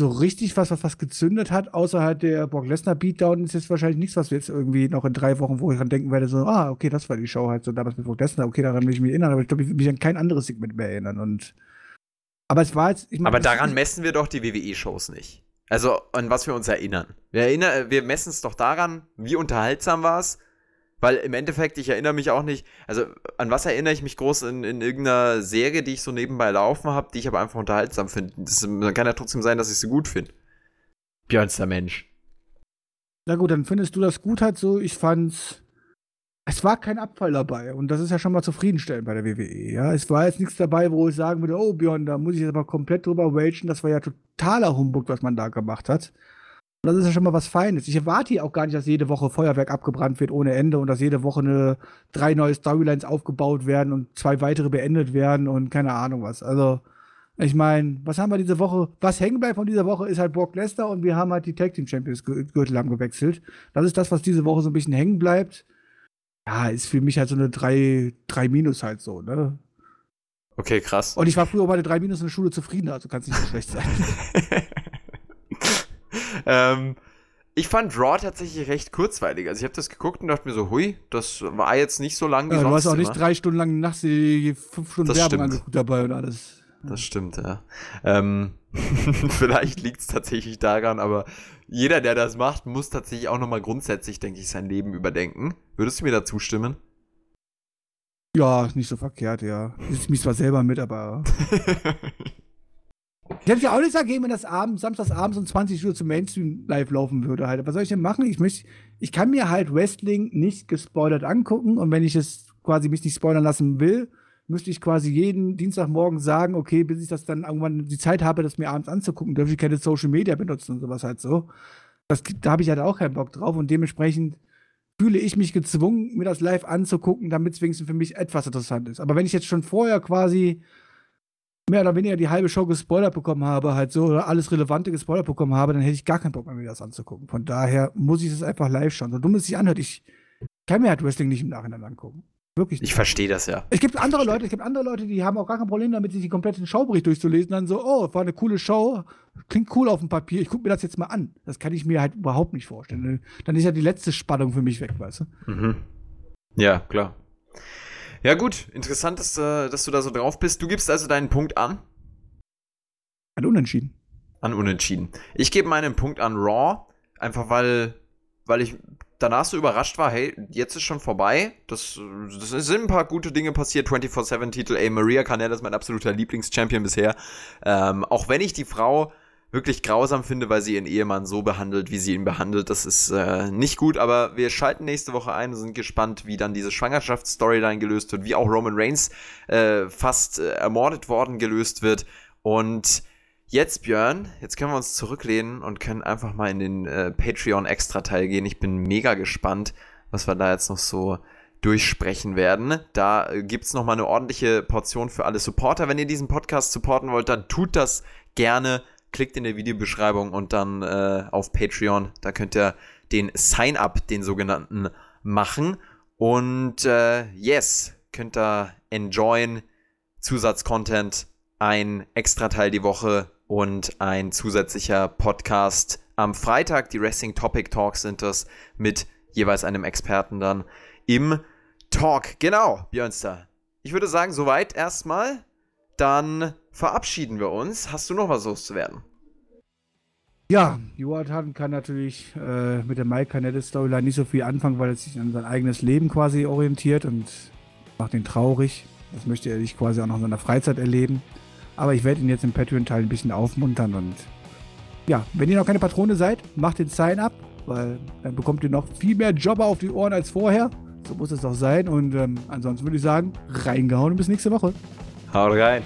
so richtig was, was was gezündet hat, außer halt der Brock Lesnar Beatdown, ist jetzt wahrscheinlich nichts, was wir jetzt irgendwie noch in drei Wochen, wo ich dran denken werde, so, ah, okay, das war die Show halt so damals mit Brock Lesnar, okay, daran will ich mich erinnern, aber ich glaube, ich will mich an kein anderes Segment mehr erinnern und aber es war jetzt, ich mein, Aber daran messen wir doch die WWE-Shows nicht. Also, an was wir uns erinnern. Wir, erinnern, wir messen es doch daran, wie unterhaltsam war es weil im Endeffekt, ich erinnere mich auch nicht, also an was erinnere ich mich groß in, in irgendeiner Serie, die ich so nebenbei laufen habe, die ich aber einfach unterhaltsam finde. Dann kann ja trotzdem sein, dass ich sie gut finde. Björnster Mensch. Na gut, dann findest du das gut halt so. Ich fand's. Es war kein Abfall dabei und das ist ja schon mal zufriedenstellend bei der WWE. Ja, es war jetzt nichts dabei, wo ich sagen würde, oh Björn, da muss ich jetzt aber komplett drüber ragen. Das war ja totaler Humbug, was man da gemacht hat. Das ist ja schon mal was Feines. Ich erwarte hier auch gar nicht, dass jede Woche Feuerwerk abgebrannt wird ohne Ende und dass jede Woche eine, drei neue Storylines aufgebaut werden und zwei weitere beendet werden und keine Ahnung was. Also, ich meine, was haben wir diese Woche? Was hängen bleibt von dieser Woche ist halt Brock Lesnar und wir haben halt die Tag Team Champions Gürtel haben gewechselt. Das ist das, was diese Woche so ein bisschen hängen bleibt. Ja, ist für mich halt so eine 3, 3 Minus halt so, ne? Okay, krass. Und ich war früher bei der 3 Minus in der Schule zufrieden, also kann es nicht so schlecht sein. (laughs) ähm, ich fand Raw tatsächlich recht kurzweilig. Also ich habe das geguckt und dachte mir so, hui, das war jetzt nicht so lang wie ja, sonst. Du hast auch immer. nicht drei Stunden lang nachts die fünf Stunden das Werbung stimmt. angeguckt dabei und alles. Das stimmt, ja. Ähm, (laughs) vielleicht liegt es tatsächlich daran, aber jeder, der das macht, muss tatsächlich auch nochmal grundsätzlich, denke ich, sein Leben überdenken. Würdest du mir da zustimmen? Ja, nicht so verkehrt, ja. Ich mich zwar selber mit, aber. (laughs) Ich hätte ja auch nichts dagegen, wenn das abends, samstags abends um 20 Uhr zum Mainstream live laufen würde halt. Was soll ich denn machen? Ich, möcht, ich kann mir halt Wrestling nicht gespoilert angucken und wenn ich es quasi mich nicht spoilern lassen will, müsste ich quasi jeden Dienstagmorgen sagen, okay, bis ich das dann irgendwann die Zeit habe, das mir abends anzugucken, dürfte ich keine Social Media benutzen und sowas halt so. Das, da habe ich halt auch keinen Bock drauf und dementsprechend fühle ich mich gezwungen, mir das live anzugucken, damit es wenigstens für mich etwas interessant ist. Aber wenn ich jetzt schon vorher quasi mehr oder weniger die halbe Show gespoilert bekommen habe, halt so, oder alles Relevante gespoilert bekommen habe, dann hätte ich gar keinen Bock mehr, mir das anzugucken. Von daher muss ich das einfach live schauen. So dumm es sich anhört, ich kann mir halt Wrestling nicht im Nachhinein angucken. Wirklich nicht. Ich verstehe das ja. Es gibt andere Leute, es gibt andere Leute, die haben auch gar kein Problem damit, sich die kompletten Schaubericht durchzulesen. Dann so, oh, war eine coole Show, klingt cool auf dem Papier, ich gucke mir das jetzt mal an. Das kann ich mir halt überhaupt nicht vorstellen. Dann ist ja die letzte Spannung für mich weg, weißt du? Mhm. Ja, klar. Ja, gut. Interessant, dass, äh, dass du da so drauf bist. Du gibst also deinen Punkt an. An Unentschieden. An Unentschieden. Ich gebe meinen Punkt an Raw, einfach weil, weil ich danach so überrascht war, hey, jetzt ist schon vorbei. Das, das sind ein paar gute Dinge passiert. 24-7-Titel, ey, Maria Canella ist mein absoluter Lieblingschampion bisher. Ähm, auch wenn ich die Frau wirklich grausam finde, weil sie ihren Ehemann so behandelt, wie sie ihn behandelt. Das ist äh, nicht gut, aber wir schalten nächste Woche ein und sind gespannt, wie dann diese Schwangerschaftsstoryline gelöst wird, wie auch Roman Reigns äh, fast äh, ermordet worden gelöst wird. Und jetzt, Björn, jetzt können wir uns zurücklehnen und können einfach mal in den äh, Patreon-Extra-Teil gehen. Ich bin mega gespannt, was wir da jetzt noch so durchsprechen werden. Da äh, gibt es nochmal eine ordentliche Portion für alle Supporter. Wenn ihr diesen Podcast supporten wollt, dann tut das gerne klickt in der Videobeschreibung und dann äh, auf Patreon. Da könnt ihr den Sign-up, den sogenannten, machen. Und äh, yes, könnt ihr enjoyen. Zusatzcontent, ein extra Teil die Woche und ein zusätzlicher Podcast am Freitag. Die Wrestling Topic Talks sind das mit jeweils einem Experten dann im Talk. Genau, Björnster. Ich würde sagen, soweit erstmal. Dann verabschieden wir uns. Hast du noch was loszuwerden? Ja, Jonathan kann natürlich äh, mit der Mike Canellis Storyline nicht so viel anfangen, weil er sich an sein eigenes Leben quasi orientiert und macht ihn traurig. Das möchte er sich quasi auch noch in seiner Freizeit erleben. Aber ich werde ihn jetzt im Patreon-Teil ein bisschen aufmuntern und ja, wenn ihr noch keine Patrone seid, macht den Sign-up, weil dann bekommt ihr noch viel mehr Jobber auf die Ohren als vorher. So muss es doch sein. Und ähm, ansonsten würde ich sagen, reingehauen und bis nächste Woche. Haut rein.